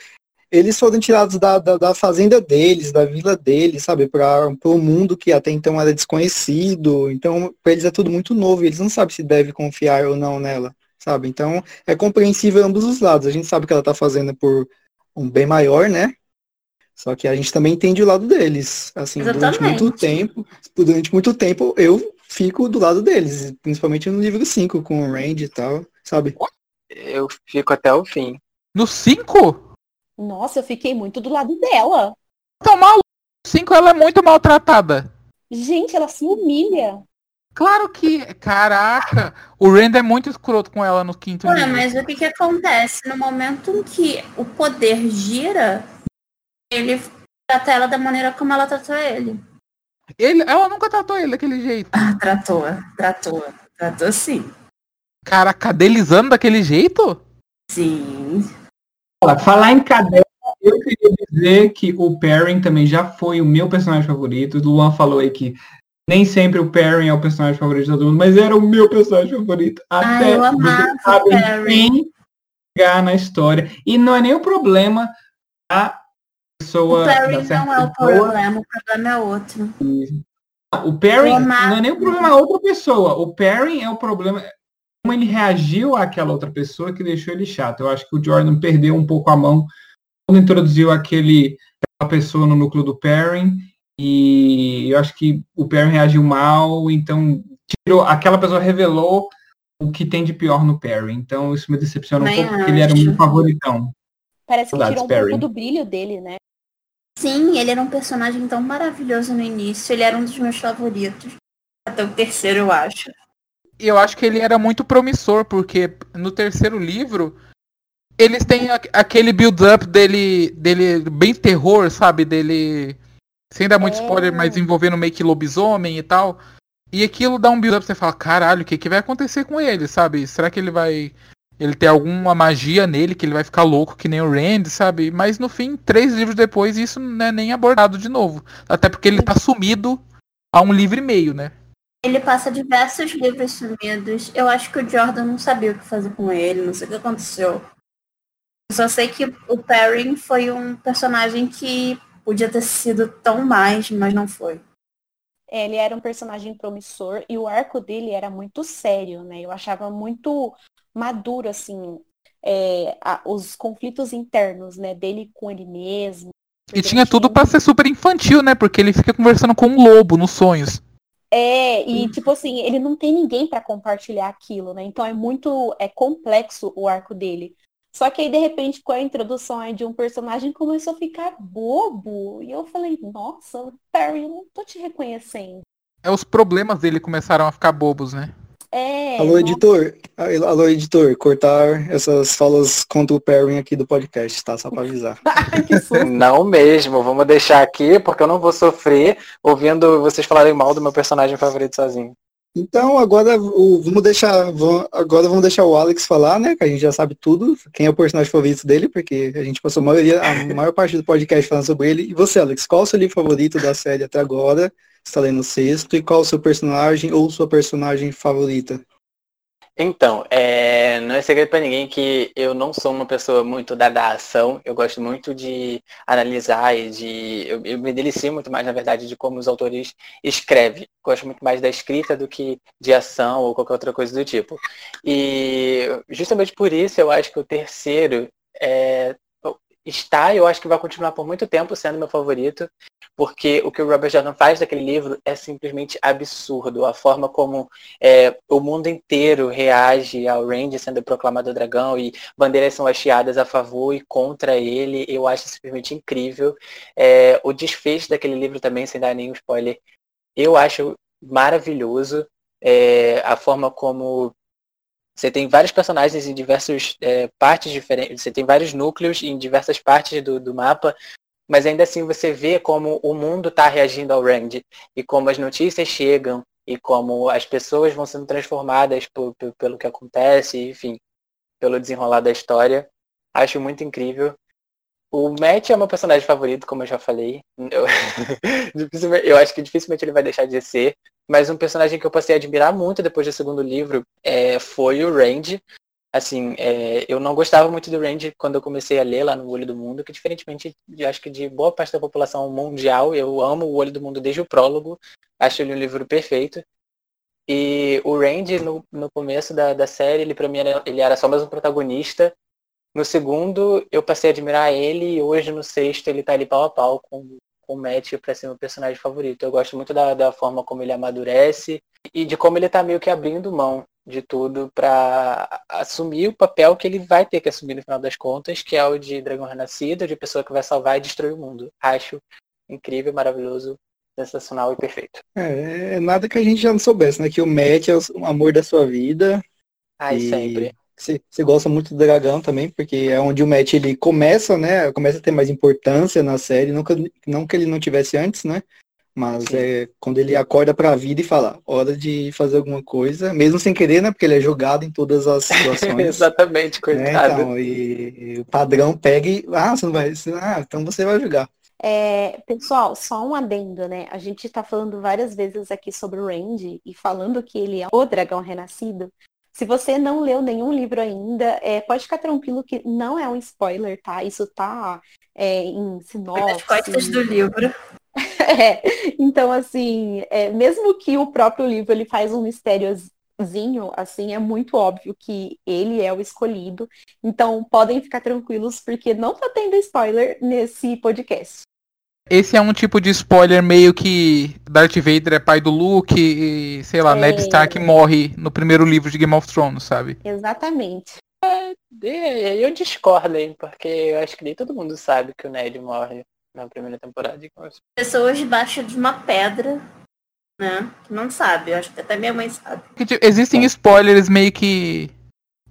eles foram tirados da, da, da fazenda deles, da vila deles, sabe? Para o mundo que até então era desconhecido. Então, para eles é tudo muito novo. E eles não sabem se deve confiar ou não nela, sabe? Então, é compreensível ambos os lados. A gente sabe que ela tá fazendo por um bem maior, né? Só que a gente também entende o lado deles. Assim, durante Exatamente. muito tempo, durante muito tempo eu fico do lado deles, principalmente no livro 5, com o Randy e tal, sabe? Eu fico até o fim. No 5? Nossa, eu fiquei muito do lado dela. Tá maluco. No 5 ela é muito maltratada. Gente, ela se humilha. Claro que. Caraca! O Rand é muito escroto com ela no quinto Olha, livro. mas o que que acontece? No momento em que o poder gira, ele trata ela da maneira como ela tratou ele. Ele, ela nunca tratou ele daquele jeito. Ah, tratou, tratou, tratou sim. Cara, cadelizando daquele jeito? Sim. Olha, falar em cadeia, eu queria dizer que o Perrin também já foi o meu personagem favorito. O Luan falou aí que nem sempre o Perrin é o personagem favorito de todo mundo, mas era o meu personagem favorito. Até eu amava o sabe Perrin. quem chegar na história. E não é nem o problema da pessoa. O certa não é o problema, o problema é outro. O amava. não é nem o problema da outra pessoa. O Perry é o problema. Como ele reagiu àquela outra pessoa que deixou ele chato. Eu acho que o Jordan perdeu um pouco a mão quando introduziu aquele aquela pessoa no núcleo do Perry. E eu acho que o Perry reagiu mal, então tirou, aquela pessoa revelou o que tem de pior no Perry. Então isso me decepciona um pouco, porque ele era meu favoritão. Parece que Saudades, tirou um Perry. pouco do brilho dele, né? Sim, ele era um personagem tão maravilhoso no início. Ele era um dos meus favoritos. Até o terceiro, eu acho. E eu acho que ele era muito promissor, porque no terceiro livro eles têm aquele build-up dele, dele bem terror, sabe? Dele. Sem dar muito É. spoiler, mas envolvendo meio que lobisomem e tal. E aquilo dá um build-up, você fala, caralho, o que, que vai acontecer com ele, sabe? Será que ele vai. Ele tem alguma magia nele que ele vai ficar louco que nem o Randy, sabe? Mas no fim, três livros depois, isso não é nem abordado de novo. Até porque ele tá sumido há um livro e meio, né? Ele passa diversos livros sumidos. Eu acho que o Jordan não sabia o que fazer com ele, não sei o que aconteceu. Eu só sei que o Perrin foi um personagem que podia ter sido tão mais, mas não foi. É, Ele era um personagem promissor e o arco dele era muito sério, né? Eu achava muito maduro, assim. é, a, os conflitos internos, né, dele com ele mesmo. E tinha tudo para ser super infantil, né? Porque ele fica conversando com um lobo nos sonhos. É, e tipo assim, ele não tem ninguém para compartilhar aquilo, né? Então é muito é complexo o arco dele. Só que aí, de repente, com a introdução aí de um personagem, começou a ficar bobo. E eu falei, nossa, Perry, eu não tô te reconhecendo. É, os problemas dele começaram a ficar bobos, né? É. Alô, editor. Alô, editor. Cortar essas falas contra o Perry aqui do podcast, tá? Só pra avisar. não mesmo. Vamos deixar aqui, porque eu não vou sofrer ouvindo vocês falarem mal do meu personagem favorito sozinho. Então agora o, vamos deixar agora vamos deixar o Alex falar, né? Que a gente já sabe tudo, quem é o personagem favorito dele, porque a gente passou a maioria, a maior parte do podcast falando sobre ele. E você, Alex, qual é o seu livro favorito da série até agora? Está lendo o sexto e qual é o seu personagem ou sua personagem favorita? Então, é, não é segredo para ninguém que eu não sou uma pessoa muito da, da ação. Eu gosto muito de analisar e de. Eu, eu, me delicio muito mais, na verdade, de como os autores escrevem. Gosto muito mais da escrita do que de ação ou qualquer outra coisa do tipo. E justamente por isso eu acho que o terceiro é, está, eu acho que vai continuar por muito tempo sendo meu favorito, porque o que o Robert Jordan faz daquele livro é simplesmente absurdo. A forma como é, o mundo inteiro reage ao Randy sendo proclamado dragão e bandeiras são hasteadas a favor e contra ele, eu acho simplesmente incrível. É, o desfecho daquele livro também, sem dar nenhum spoiler, eu acho maravilhoso. É, a forma como você tem vários personagens em diversas é, partes diferentes, você tem vários núcleos em diversas partes do, do mapa, mas ainda assim você vê como o mundo está reagindo ao Rand e como as notícias chegam e como as pessoas vão sendo transformadas por, por, pelo que acontece, enfim, pelo desenrolar da história. Acho muito incrível. O Matt é meu personagem favorito, como eu já falei. Eu, eu acho que dificilmente ele vai deixar de ser. Mas um personagem que eu passei a admirar muito depois do segundo livro é, foi o Randy. Assim, é, eu não gostava muito do Randy quando eu comecei a ler lá no Olho do Mundo, que diferentemente, de, acho que de boa parte da população mundial, eu amo o Olho do Mundo desde o prólogo. Acho ele um livro perfeito. E o Randy, no, no começo da, da série, ele para mim era, ele era só mais um protagonista. No segundo, eu passei a admirar ele e hoje no sexto ele tá ali pau a pau com, com o Matt para ser meu personagem favorito. Eu gosto muito da, da forma como ele amadurece e de como ele tá meio que abrindo mão de tudo para assumir o papel que ele vai ter que assumir no final das contas, que é o de dragão renascido, de pessoa que vai salvar e destruir o mundo. Acho incrível, maravilhoso, sensacional e perfeito. É, é nada que a gente já não soubesse, né? Que o Matt é o amor da sua vida. Ai, e... sempre. Você, gosta muito do dragão também, porque é onde o Matt ele começa, né? Começa a ter mais importância na série, não que, não que ele não tivesse antes, né? Mas Sim. é quando ele acorda para a vida e fala, hora de fazer alguma coisa, mesmo sem querer, né? Porque ele é jogado em todas as situações. Exatamente, né, coitado. Né? Então, e, e, o padrão pega e, ah, você não vai, ah, então você vai jogar. É, pessoal, só um adendo, né? A gente está falando várias vezes aqui sobre o Randy e falando que ele é o dragão renascido, se você não leu nenhum livro ainda, é, pode ficar tranquilo que não é um spoiler, tá? Isso tá é, em sinopse. Nas costas do livro. é, então, assim, é, mesmo que o próprio livro ele faz um mistériozinho, assim, é muito óbvio que ele é o escolhido. Então, podem ficar tranquilos, porque não tá tendo spoiler nesse podcast. Esse é um tipo de spoiler meio que Darth Vader é pai do Luke e, sei lá, é... Ned Stark morre no primeiro livro de Game of Thrones, sabe? Exatamente. É, eu discordo, hein, porque eu acho que nem todo mundo sabe que o Ned morre na primeira temporada. Pessoas debaixo de uma pedra, né, que não sabe. Eu acho que até minha mãe sabe. Tipo, existem é. spoilers meio que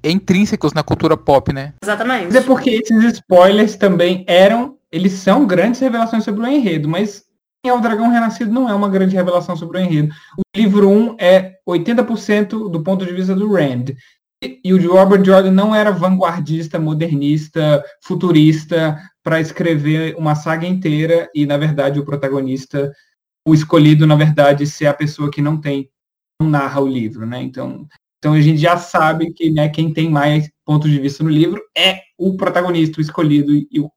intrínsecos na cultura pop, né? Exatamente. Mas é porque esses spoilers também eram eles são grandes revelações sobre o enredo, mas quem é o Dragão Renascido não é uma grande revelação sobre o enredo. O livro 1 é 80% do ponto de vista do Rand. E o Robert Jordan não era vanguardista, modernista, futurista para escrever uma saga inteira e, na verdade, o protagonista, o escolhido, na verdade, ser a pessoa que não tem, não narra o livro, né? Então, então a gente já sabe que né, quem tem mais pontos de vista no livro é o protagonista, o escolhido e o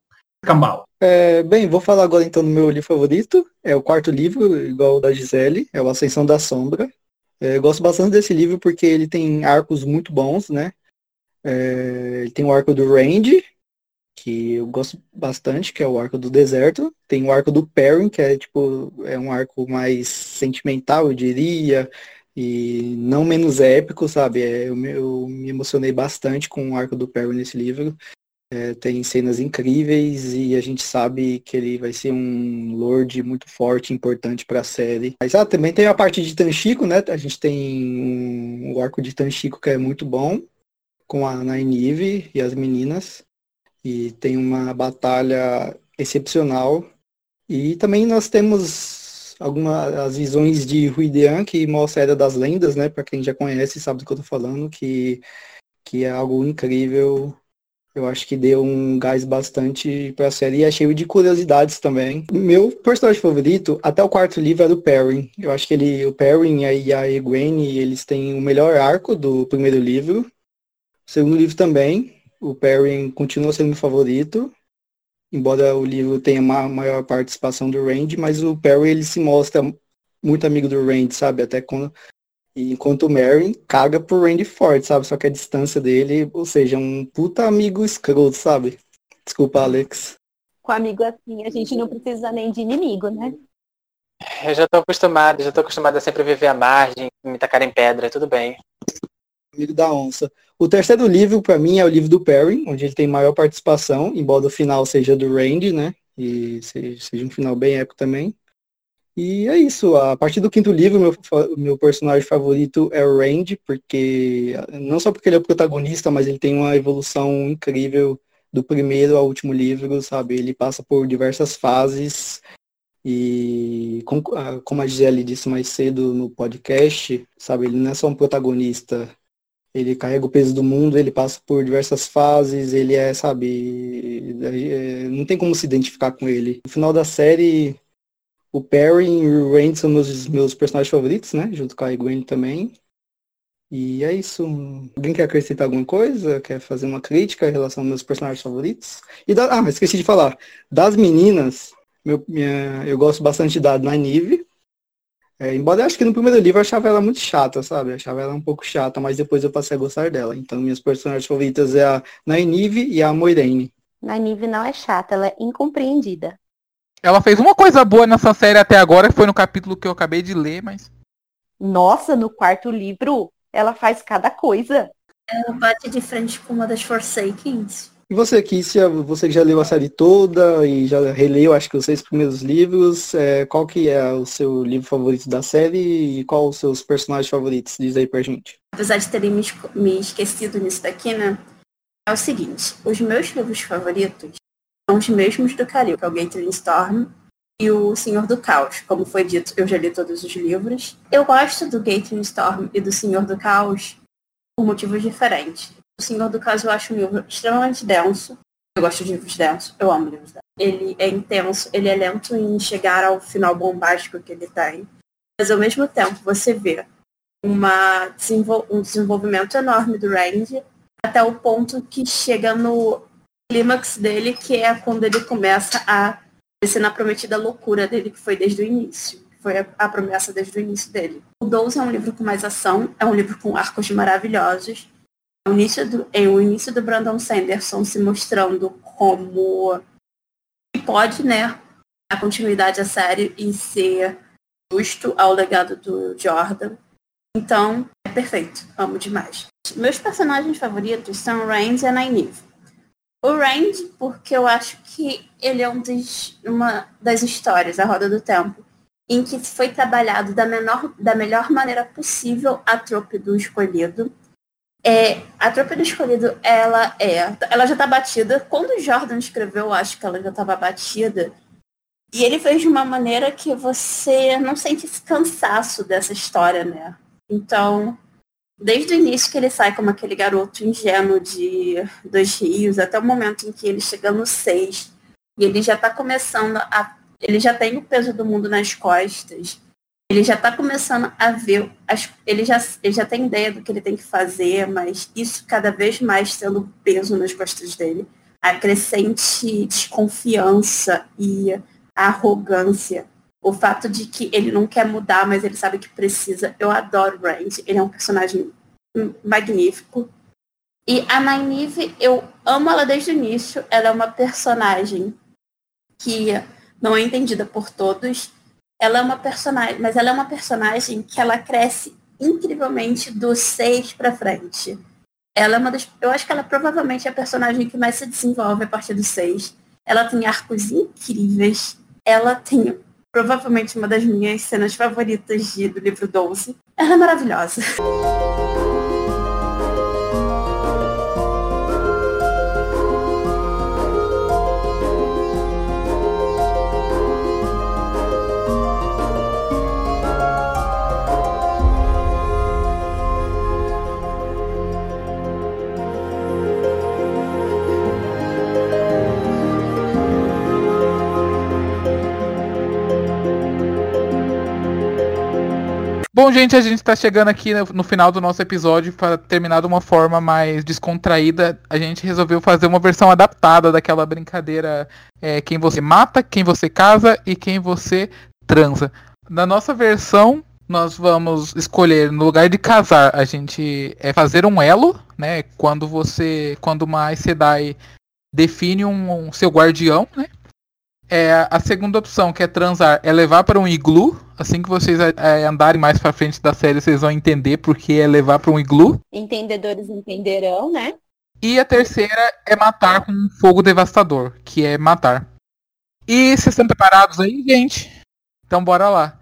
cambal. É, bem, vou falar agora então do meu livro favorito. É o quarto livro, igual o da Gisele, é o Ascensão da Sombra. É, eu gosto bastante desse livro porque ele tem arcos muito bons, né? É, ele tem o arco do Randy, que eu gosto bastante, que é o arco do deserto. Tem o arco do Perrin, que é tipo, é um arco mais sentimental, eu diria, e não menos épico, sabe? É, eu, eu, me emocionei bastante com o arco do Perry nesse livro. É, tem cenas incríveis e a gente sabe que ele vai ser um Lord muito forte, importante para a série. Mas ah, também tem a parte de Tanchico, né? A gente tem um, o arco de Tanchico que é muito bom, com a Nynaeve e as meninas. E tem uma batalha excepcional. E também nós temos algumas visões de Ruidean, que mostra a Era das Lendas, né? Para quem já conhece, sabe do que eu tô falando, que, que é algo incrível. Eu acho que deu um gás bastante pra série e é cheio de curiosidades também. Meu personagem favorito, até o quarto livro, era o Perrin. Eu acho que ele, o Perrin e a Egwene, eles têm o melhor arco do primeiro livro. O segundo livro também. O Perrin continua sendo meu favorito embora o livro tenha uma maior participação do Randy, mas o Perry ele se mostra muito amigo do Randy, sabe? Até quando enquanto o Merrin caga pro Randy forte, sabe? Só que a distância dele, ou seja, um puta amigo escroto, sabe? Desculpa, Alex. Com amigo assim, a gente não precisa nem de inimigo, né? Eu já tô acostumado, já tô acostumado a sempre viver à margem, me tacar em pedra, tudo bem. Amigo da onça. O terceiro livro, para mim, é o livro do Perry, onde ele tem maior participação, embora o final seja do Randy, né? E seja um final bem épico também. E é isso. A partir do quinto livro, meu, meu personagem favorito é o Randy, porque não só porque ele é o protagonista, mas ele tem uma evolução incrível do primeiro ao último livro, sabe? Ele passa por diversas fases e como a Gisele disse mais cedo no podcast, sabe? Ele não é só um protagonista, ele carrega o peso do mundo, ele passa por diversas fases, ele é, sabe, é, não tem como se identificar com ele. No final da série, o Perry e o Rain são meus, meus personagens favoritos, né? Junto com a Gwen também. E é isso. Alguém quer acrescentar alguma coisa? Quer fazer uma crítica em relação aos meus personagens favoritos? E da... Ah, esqueci de falar. Das meninas, meu, minha... eu gosto bastante da Nynaeve, é, embora eu acho que no primeiro livro eu achava ela muito chata, sabe? Eu achava ela um pouco chata, mas depois eu passei a gostar dela. Então minhas personagens favoritas é a Nynaeve e a Moiraine. Nynaeve não é chata, ela é incompreendida. Ela fez uma coisa boa nessa série até agora, que foi no capítulo que eu acabei de ler, mas... Nossa, no quarto livro, ela faz cada coisa. Ela bate de frente com uma das Forsakens. E você, Kissia, você que já leu a série toda e já releu, acho que os seis primeiros livros, é, qual que é o seu livro favorito da série e qual os seus personagens favoritos? Diz aí pra gente. Apesar de terem me, esquecido nisso daqui, né? É o seguinte, os meus livros favoritos são os mesmos do Calil, que é o Gatling Storm e o Senhor do Caos. Como foi dito, eu já li todos os livros. Eu gosto do Gatling Storm e do Senhor do Caos por motivos diferentes. O Senhor do Caso eu acho um livro extremamente denso. Eu gosto de livros densos, eu amo livros densos. Ele é intenso, ele é lento em chegar ao final bombástico que ele tem. Mas ao mesmo tempo você vê uma, um desenvolvimento enorme do Randy até o ponto que chega no clímax dele, que é quando ele começa a descer na prometida loucura dele, que foi desde o início. Foi a, promessa desde o início dele. O Doze é um livro com mais ação, é um livro com arcos maravilhosos o início do, é o início do Brandon Sanderson se mostrando como que pode, né, a continuidade da série e ser justo ao legado do Jordan. Então, é perfeito. Amo demais. Meus personagens favoritos são o Randy e Nynaeve. O Randy, porque eu acho que ele é um dos, uma das histórias, a Roda do Tempo, em que foi trabalhado da, menor, da melhor maneira possível a trope do escolhido é, a tropa do escolhido, ela é. Ela já tá batida. Quando o Jordan escreveu, eu acho que ela já estava batida. E ele fez de uma maneira que você não sente esse cansaço dessa história, né? Então, desde o início que ele sai como aquele garoto ingênuo de dois rios, até o momento em que ele chega no seis, e ele já está começando a. Ele já tem o peso do mundo nas costas ele já está começando a ver, as, ele, já, ele já tem ideia do que ele tem que fazer, mas isso cada vez mais tendo peso nas costas dele. A crescente desconfiança e arrogância. O fato de que ele não quer mudar, mas ele sabe que precisa. Eu adoro o Randy. Ele é um personagem magnífico. E a Nynaeve, eu amo ela desde o início. Ela é uma personagem que não é entendida por todos. Ela é uma personagem, mas ela é uma personagem que ela cresce incrivelmente do 6 para frente. Ela é uma das, eu acho que ela provavelmente é a personagem que mais se desenvolve a partir do 6. Ela tem arcos incríveis. Ela tem provavelmente uma das minhas cenas favoritas de, do livro 12. Ela é maravilhosa. Bom, gente, a gente está chegando aqui no final do nosso episódio para terminar de uma forma mais descontraída. A gente resolveu fazer uma versão adaptada daquela brincadeira é, quem você mata, quem você casa e quem você transa. Na nossa versão, nós vamos escolher no lugar de casar, a gente é fazer um elo, né? Quando você, quando uma Sedai define um, um seu guardião, né? É, a segunda opção, que é transar, é levar para um iglu. Assim que vocês é, andarem mais para frente da série, vocês vão entender porque é levar para um iglu. Entendedores entenderão, né? E a terceira é matar com um fogo devastador, que é matar. E vocês estão preparados aí, gente? Então bora lá.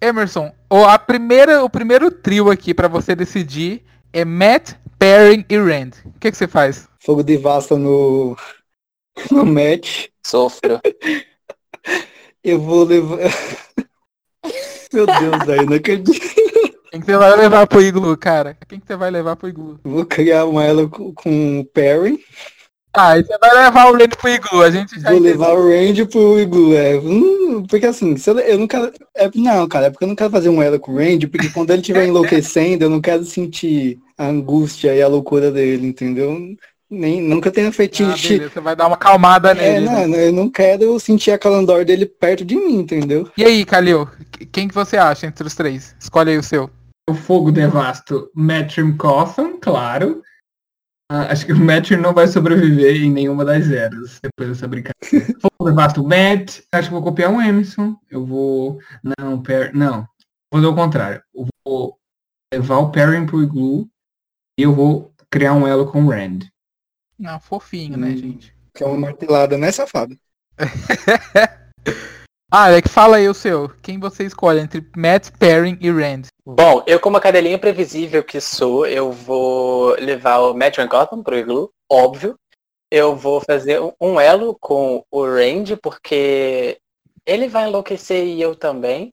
Emerson, a primeira, o primeiro trio aqui para você decidir é Matt, Perrin e Rand. O que, que você faz? Fogo devasta no, no Matt. Sofro. Eu vou levar. Meu Deus, aí não acredito. Quem que você vai levar pro iglu, cara? Quem que você vai levar pro iglu? Vou criar uma ela com, com o Perry. Ah, e você vai levar o Randy pro iglu, a gente já Vou levar o Randy pro iglu, é. Hum, porque assim, eu não quero. É, não, cara, é porque eu não quero fazer um ela com o Randy, porque quando ele estiver enlouquecendo, eu não quero sentir a angústia e a loucura dele, entendeu? Nem, nunca tenha Ah, fetiche. beleza, você vai dar uma calmada é, nele. né? não, eu não quero sentir a calandor dele perto de mim, entendeu? E aí, Kalil, quem que você acha entre os três? Escolhe aí o seu. O fogo devasto Matrim Cotham, claro. Ah, acho que o Matrim não vai sobreviver em nenhuma das eras depois dessa brincadeira. fogo devasto Matt. Acho que vou copiar um Emerson. Eu vou. Não, per... não. Vou fazer o contrário. Eu vou levar o Perrin pro Igloo e eu vou criar um elo com o Rand. Não, fofinho, né, Hum. gente? Que é uma martelada, né, safado? Ah, é que fala aí o seu. Quem você escolhe entre Matt, Perrin e Rand? Bom, eu como a cadelinha previsível que sou, eu vou levar o Matthew Gotham pro Iglu, óbvio. Eu vou fazer um- elo com o Randy, porque ele vai enlouquecer e eu também.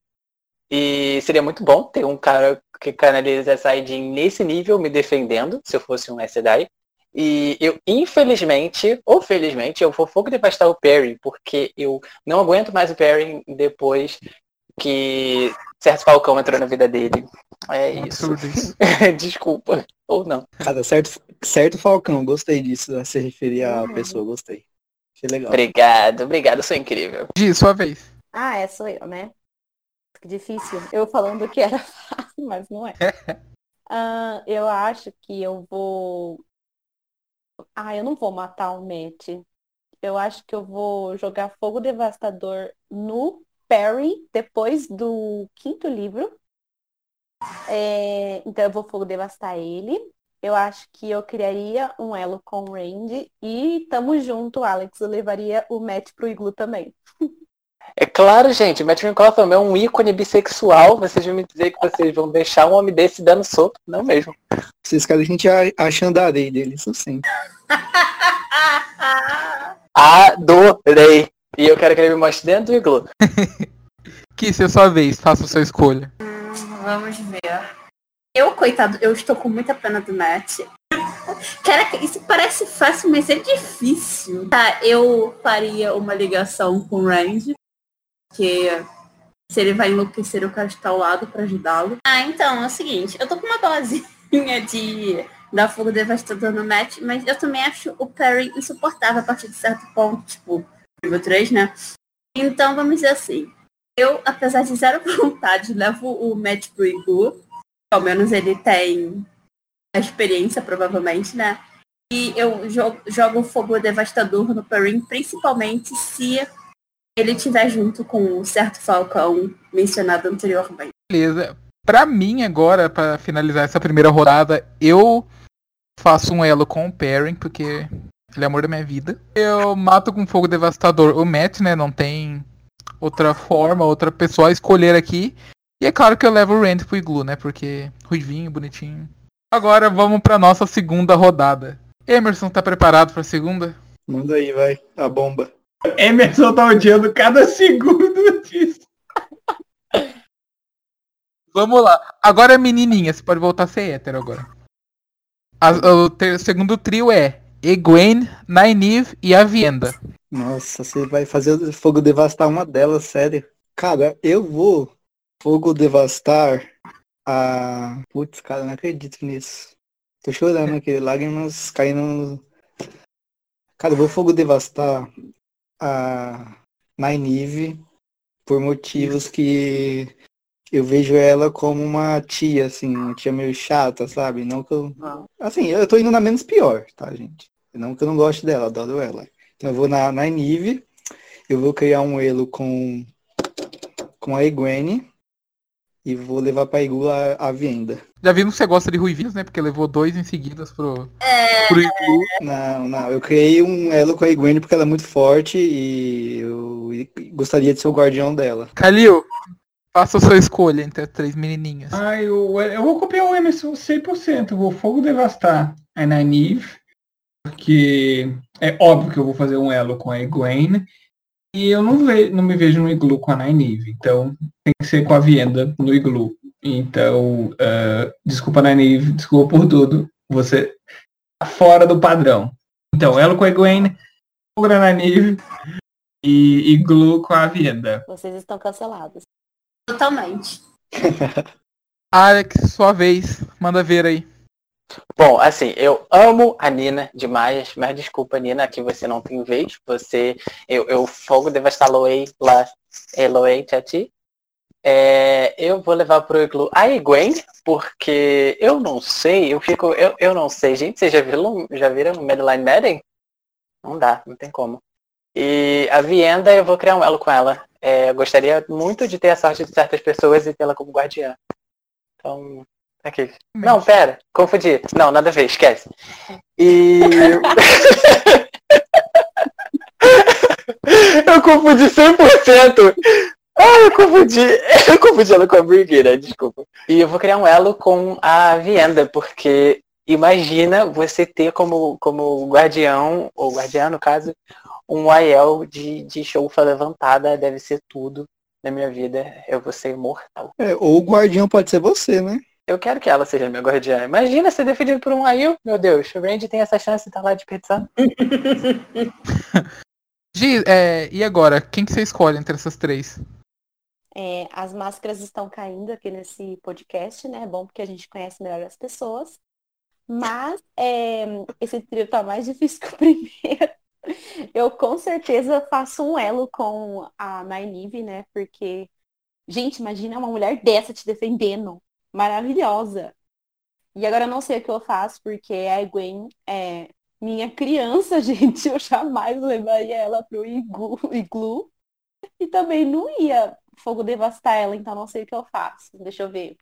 E seria muito bom ter um cara que canaliza essa ID nesse nível me defendendo, se eu fosse um SDI. E eu, infelizmente, ou felizmente, eu vou fogo devastar o Perry, porque eu não aguento mais o Perry depois que certo Falcão entrou na vida dele. É isso. Desculpa. Ou não. Cara, certo, certo Falcão, gostei disso, a se referir à pessoa, gostei. Achei legal. Obrigado, obrigado, sou incrível. Gi, sua vez. Ah, é, sou eu, né? Que difícil. Eu falando que era fácil, mas não é. Ah, eu acho que eu vou. Ah, eu não vou matar o Matt. Eu acho que eu vou jogar Fogo Devastador no Perry depois do quinto livro. É, então eu vou Fogo Devastar ele. Eu acho que eu criaria um elo com o Randy. E tamo junto, Alex. Eu levaria o Matt pro iglu também. É claro, gente, Matthew Gotham é um ícone bissexual. Vocês vão me dizer que vocês vão deixar um homem desse dando soco? Não mesmo. Esses caras a gente a- achando a areia dele, isso sim. Adorei. E eu quero que ele me mostre dentro do iglu. Que se é sua vez, faça a sua escolha. Vamos ver. Eu, coitado, eu estou com muita pena do Matt. Caraca, isso parece fácil, mas é difícil. Tá, eu faria uma ligação com o Randy, que se ele vai enlouquecer, eu quero estar ao lado para ajudá-lo. Ah, então, é o seguinte, eu tô com uma dosezinha de dar fogo devastador no Matt, mas eu também acho o Perry insuportável a partir de certo ponto, tipo, nível 3, né? Então, vamos dizer assim, eu, apesar de zero vontade, levo o Matt pro Iglu. Pelo menos ele tem a experiência, provavelmente, né? E eu jogo, jogo fogo devastador no Perrin, principalmente se ele estiver junto com o certo Falcão mencionado anteriormente. Beleza. Pra mim, agora, para finalizar essa primeira rodada, eu faço um elo com o Perrin, porque ele é amor da minha vida. Eu mato com fogo devastador o Matt, né? Não tem outra forma, outra pessoa a escolher aqui. E é claro que eu levo o Randy pro Iglu, né? Porque ruivinho, bonitinho. Agora vamos pra nossa segunda rodada. Emerson, tá preparado pra segunda? Manda aí, vai. A bomba. Emerson tá odiando cada segundo disso. Vamos lá. Agora é menininha, você pode voltar a ser hétero agora. A- o ter- segundo trio é Egwene, Nynaeve e Avienda. Nossa, você vai fazer o fogo devastar uma delas, sério. Cara, eu vou fogo devastar a. Putz, cara, não acredito nisso. Tô chorando aqui, lágrimas caindo. Cara, eu vou fogo devastar a Nynaeve por motivos que eu vejo ela como uma tia, assim, uma tia meio chata, sabe? Não que eu. Assim, eu tô indo na menos pior, tá, gente? Não que eu não goste dela, adoro ela. Então eu vou na, na Nive, eu vou criar um elo com, com a Egwene e vou levar pra Iglu a, a venda. Já vimos que você gosta de ruivinhos, né? Porque levou dois em seguidas pro, pro Iglu. Não, não, eu criei um elo com a Egwene porque ela é muito forte e eu gostaria de ser o guardião dela. Kalil, faça a sua escolha entre as três menininhas. Ah, eu, eu vou copiar o Emerson 100%. Eu vou fogo devastar a Nynaeve, porque é óbvio que eu vou fazer um elo com a Egwene. E eu não, ve, não me vejo no iglu com a Nynaeve. Então tem que ser com a Vienda no iglu. Então, ah, desculpa Nynaeve, desculpa por tudo. Você tá fora do padrão. Então, elo com a Egwene, fogo na Nynaeve e iglu com a Vienda. Vocês estão cancelados. Totalmente. Alex, sua vez. Manda ver aí. Bom, assim, eu amo a Nina demais, mas desculpa, Nina, que você não tem vez. Você, eu, eu fogo devastar Loei lá, Eloei Tati. É, eu vou levar pro iglu a Egwen, porque eu não sei, eu fico, eu, eu não sei, gente, vocês já viram, já viram Madeline Madden? Não dá, não tem como. E a Vienda, eu vou criar um elo com ela. É, eu gostaria muito de ter a sorte de certas pessoas e tê-la como guardiã. Então, aqui. Não, pera, confundi. Não, nada a ver, esquece. E. eu confundi 100%. Ah, eu confundi. Eu confundi ela com a Brigueira, desculpa. E eu vou criar um elo com a Vienda, porque imagina você ter como, como guardião, ou guardiã no caso, um Aiel de, de choufa levantada, deve ser tudo na minha vida. Eu vou ser imortal. É, ou o guardião pode ser você, né? Eu quero que ela seja minha guardiã. Imagina ser defendido por um Aiel, meu Deus. O Randy tem essa chance de estar lá desperdiçando. Gi, é, e agora? Quem que você escolhe entre essas três? É, as máscaras estão caindo aqui nesse podcast, né? É bom porque a gente conhece melhor as pessoas. Mas é, esse trio tá mais difícil que o primeiro. Eu com certeza faço um elo com a Nynaeve, né? Porque, gente, imagina uma mulher dessa te defendendo. Maravilhosa. E agora eu não sei o que eu faço, porque a Gwen é minha criança, gente. Eu jamais levaria ela pro iglu, iglu. E também não ia fogo devastar ela, então não sei o que eu faço. Deixa eu ver.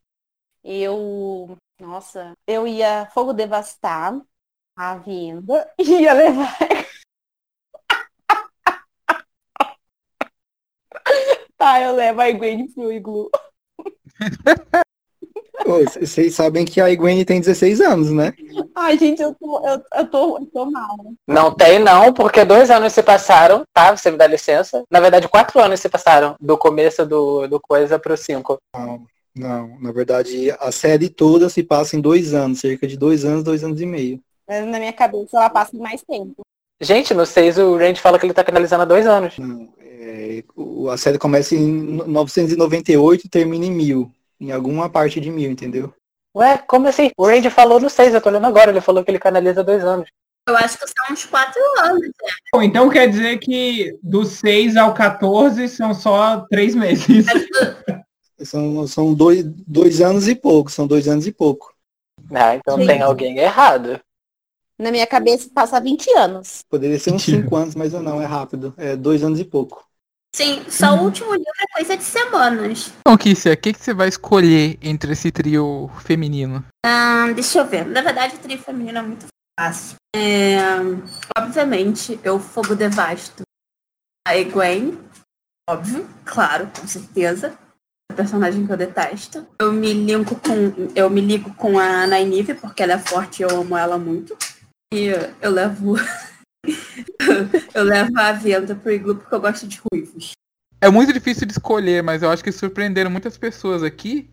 Eu. Nossa, eu ia fogo devastar a venda e ia levar. tá, eu levo a Gwen pro iglu. Ô, Vocês sabem que a Egwene tem 16 anos, né? Ai, gente, eu tô, eu, eu tô, eu tô mal. Não tem não, porque dois anos se passaram, tá? Você me dá licença. Na verdade, quatro anos se passaram do começo do, do coisa pro cinco. Não, não, na verdade, a série toda se passa em dois anos, cerca de dois anos, dois anos e meio. Mas na minha cabeça ela passa mais tempo. Gente, no seis o Randy fala que ele tá canalizando há dois anos. Não, é, a série começa em 998 e termina em 1000. Em alguma parte de 1000, entendeu? Ué, como assim? O Randy falou no seis, eu tô olhando agora, ele falou que ele canaliza dois anos. Eu acho que são uns quatro anos. Bom, então quer dizer que do 6 ao 14 são só três meses. São, são dois, dois anos e pouco, são dois anos e pouco. Ah, então Gente. tem alguém errado. Na minha cabeça passa 20 anos. Poderia ser uns Mentira. 5 anos, mas não, é rápido. É dois anos e pouco. Sim, só o último livro coisa de semanas. Então, Kissia, o que, que você vai escolher entre esse trio feminino? Ahn, deixa eu ver. Na verdade, o trio feminino é muito fácil. É, obviamente, eu fogo devasto a Egwene. Óbvio, claro, com certeza. É a personagem que eu detesto. Eu me ligo com, eu me ligo com a Nynaeve porque ela é forte e eu amo ela muito. E eu levo eu levo a venda pro iglu porque eu gosto de ruivos. É muito difícil de escolher, mas eu acho que surpreenderam muitas pessoas aqui.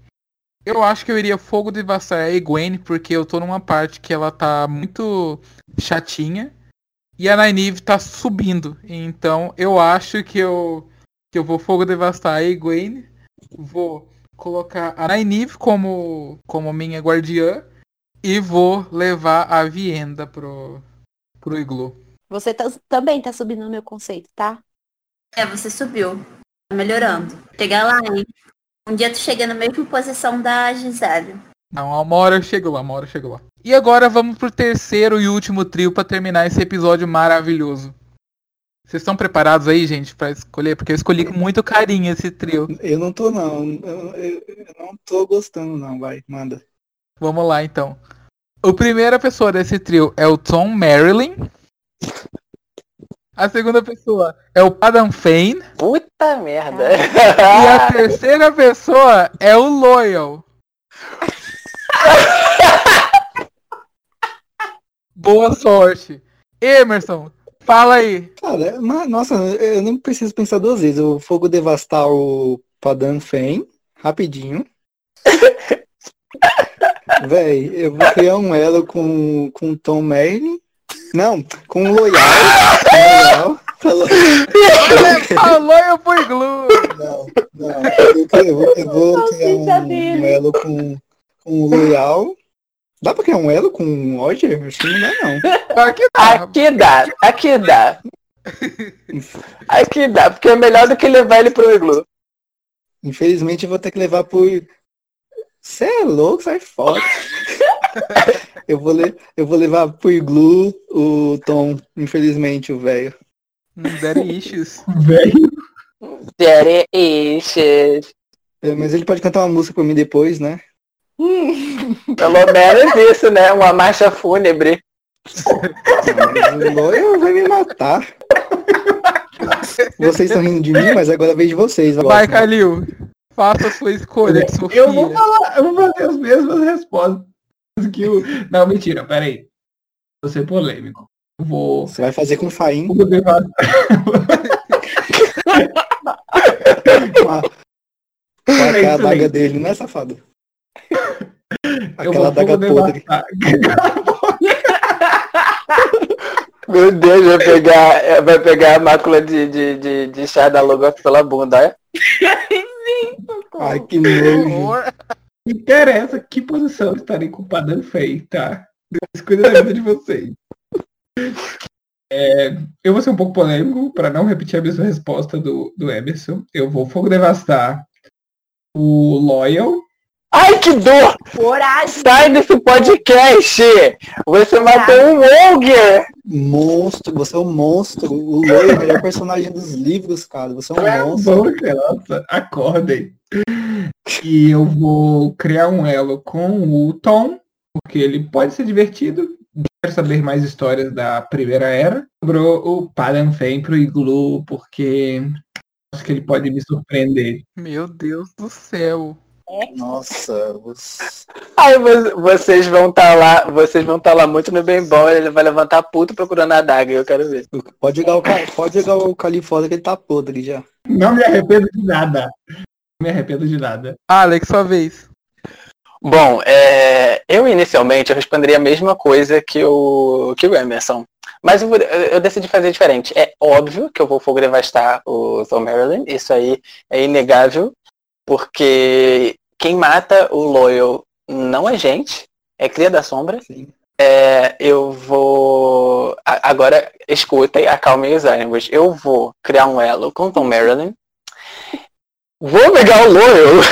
Eu acho que eu iria fogo devastar a Egwene, porque eu tô numa parte que ela tá muito chatinha. E a Nynaeve tá subindo. Então eu acho que eu, que eu vou fogo devastar a Egwene. Vou colocar a Nynaeve como, como minha guardiã. E vou levar a Vienda pro, pro iglu. Você tá- também tá subindo no meu conceito, tá? É, você subiu. Tá melhorando. Chega lá, hein? Um dia tu chega na mesma posição da Gisele. Não, uma hora eu chego lá, uma hora eu chego lá. E agora vamos pro terceiro e último trio pra terminar esse episódio maravilhoso. Vocês estão preparados aí, gente, pra escolher? Porque eu escolhi com muito carinho esse trio. Eu não tô, não. Eu, eu- eu não tô gostando, não. Vai, manda. Vamos lá, então. O primeira pessoa desse trio é o Tom Marilyn. A segunda pessoa é o Adam Fane. Puta merda. E a terceira pessoa é o Loyal. Boa sorte. Emerson, fala aí. Cara, mas, nossa, eu nem preciso pensar duas vezes. Eu fogo devastar o Padan Fen, rapidinho. Véi, eu vou criar um elo com, com o Tom Merlin. Não, com o Loyal. Loyal. Falou. A Loyal foi Glue. Não, não. Eu, eu vou, eu vou criar um, um elo com, com o Loyal. Dá pra criar um elo com o Roger? Acho que não dá, não. Aqui tá. Aqui dá, aqui dá. Aqui dá, porque é melhor do que levar ele pro iglu. Infelizmente eu vou ter que levar por. Você é louco, sai fora. eu, vou le... eu vou levar por Iglu o Tom, infelizmente, o velho. Deram issues. Velho. Daddy issues. É, Mas ele pode cantar uma música por mim depois, né? Pelo menos isso, né? Uma marcha fúnebre. Não, o vai me matar. Vocês estão rindo de mim, mas agora de vocês. agora. Vai, Calil. Faça a sua escolha, Sofia. Eu vou falar, eu vou fazer as mesmas respostas que o. Não, mentira, peraí. Vou ser polêmico. Eu vou. Você vai fazer com faim vou devastar- com a, É adaga dele, né, safado? Eu Aquela adaga podre. Meu Deus, vai pegar, vai pegar a mácula de, de, de, de chá da Logoth pela bunda, é? Ai, que nojo. Não interessa que posição estarem com o Padrão Feio, tá? Cuida da vida de vocês. É, eu vou ser um pouco polêmico para não repetir a mesma resposta do, do Emerson. Eu vou fogo devastar o Loyal. Ai, que dor! Coragem! Sai desse podcast! Você matou um Ogre! Monstro, você é um monstro. O Loyal é o melhor personagem dos livros, cara. Você é um monstro. Vamos, nossa, acordem. E eu vou criar um elo com o Tom, porque ele pode ser divertido. Quero saber mais histórias da Primeira Era. Sobrou o Padam Fen pro Iglu, porque acho que ele pode me surpreender. Meu Deus do céu. Nossa, você... Ai, vo- vocês vão estar lá, vocês vão estar lá muito no bem bom, ele vai levantar puto procurando a daga, eu quero ver. pode jogar o pode jogar o Cali fora que ele tá podre já. Não me arrependo de nada. Me arrependo de nada. Alex, sua vez. Bom, é, eu inicialmente eu responderia a mesma coisa que o, que o Emerson. Mas eu, eu- decidi fazer diferente. É óbvio que eu vou fogo devastar o Tom Maryland, isso aí é inegável, porque quem mata o Loyal não é gente, é cria da sombra. Sim. É, eu vou. Agora escutem, acalmem os ânimos. Eu vou criar um elo com Tom Maryland. Vou pegar o Loyal.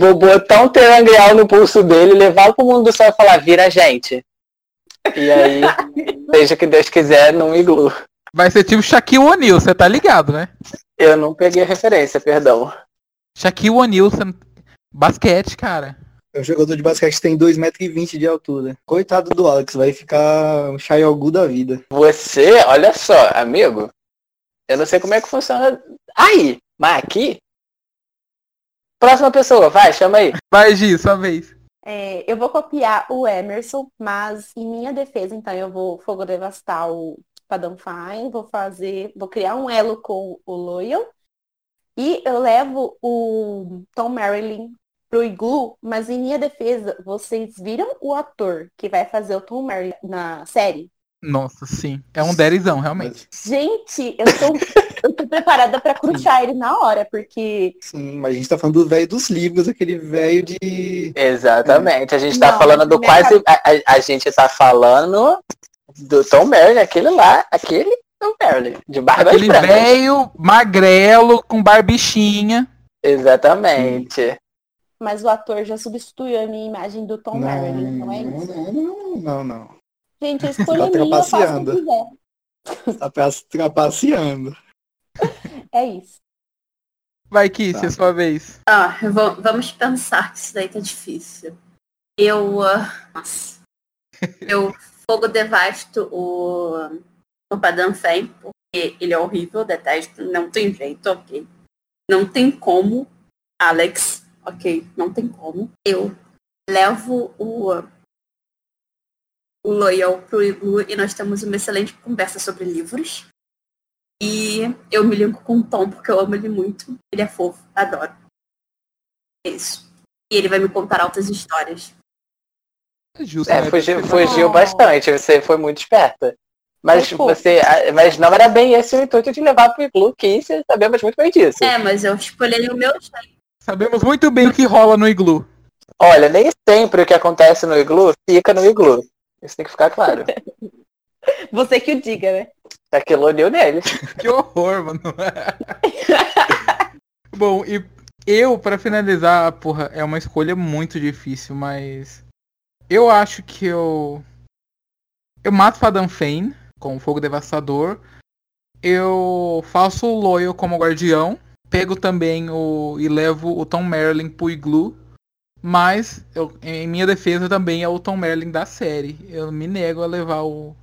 vou botar um triangle no pulso dele, levar pro mundo do céu e falar, vira a gente. E aí, seja o que Deus quiser, não iglu. Vai ser tipo Shaquille O'Neal, você tá ligado, né? Eu não peguei a referência, perdão. Shaquille O'Neal, você... basquete, cara. O jogador de basquete tem 2,20m de altura. Coitado do Alex, vai ficar um Chayogu da vida. Você, olha só, amigo, eu não sei como é que funciona aí, mas aqui. Próxima pessoa, vai, chama aí. Vai, Gi, sua vez. É, eu vou copiar o Emerson, mas em minha defesa, então, eu vou fogo devastar o Padam Fine, vou fazer, vou criar um elo com o Loyal. E eu levo o Tom Marilyn pro Iglu, mas em minha defesa, vocês viram o ator que vai fazer o Tom Marilyn na série? Nossa, sim. É um derizão, realmente. Gente, eu tô, eu tô preparada pra cruchar ele na hora, porque. Sim, mas a gente tá falando do velho dos livros, aquele velho de. Exatamente. A gente tá Não, falando do minha quase. A, a- a gente tá falando do Tom Merlin, aquele lá, aquele Tom Merlin, de barba Aquele velho, magrelo, com barbichinha. Exatamente. Mas o ator já substituiu a minha imagem do Tom Marilyn, não é isso? não, não, não, não. Gente, a escolha Tá minha, eu faço o que quiser. Tá trapaceando. É isso. Vai, Kiss, Tá. é sua vez. Ah, vamos pensar que isso daí tá difícil. Eu. ah, nossa. Eu fogo devasto o, o Padam Fen, porque ele é horrível, detesto, não tem jeito, ok. Não tem como, Alex, ok, não tem como. Eu levo o, o Loyal pro Iglu e nós temos uma excelente conversa sobre livros. E eu me linko com o Tom, porque eu amo ele muito. Ele é fofo, adoro. É isso. E ele vai me contar altas histórias. É justo. É, né? fugiu, fugiu bastante, você foi muito esperta. Mas você. ah, Mas não era bem esse o intuito de levar pro Iglu, que isso sabemos muito bem disso. É, mas eu escolhi o meu jeito. Sabemos muito bem o que rola no iglu. Olha, nem sempre o que acontece no Iglu fica no Iglu. Isso tem que ficar claro. Você que o diga, né? Olhou nele. Que horror, mano. Bom, e eu, pra finalizar, porra, é uma escolha muito difícil, mas. Eu acho que eu. Eu mato Fadan Fane com o Fogo Devastador. Eu faço o Loyal como guardião. Pego também o. e levo o Tom Merlin pro Iglu. Mas, eu, em minha defesa também é o Tom Merlin da série. Eu me nego a levar o.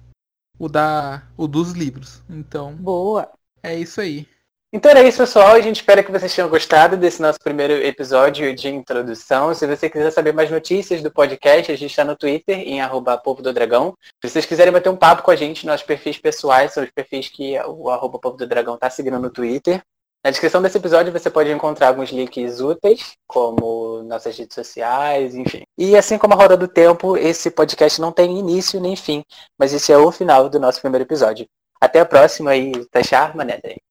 o da. o dos livros. Então. Boa. É isso aí. Então era isso, pessoal. A gente espera que vocês tenham gostado desse nosso primeiro episódio de introdução. Se você quiser saber mais notícias do podcast, a gente está no Twitter, em arroba Povo do Dragão. Se vocês quiserem bater um papo com a gente, nossos perfis pessoais são os perfis que o arroba Povo do Dragão está seguindo no Twitter. Na descrição desse episódio você pode encontrar alguns links úteis, como nossas redes sociais, enfim. E assim como a Roda do Tempo, esse podcast não tem início nem fim, mas esse é o final do nosso primeiro episódio. Até a próxima e tachar, mané.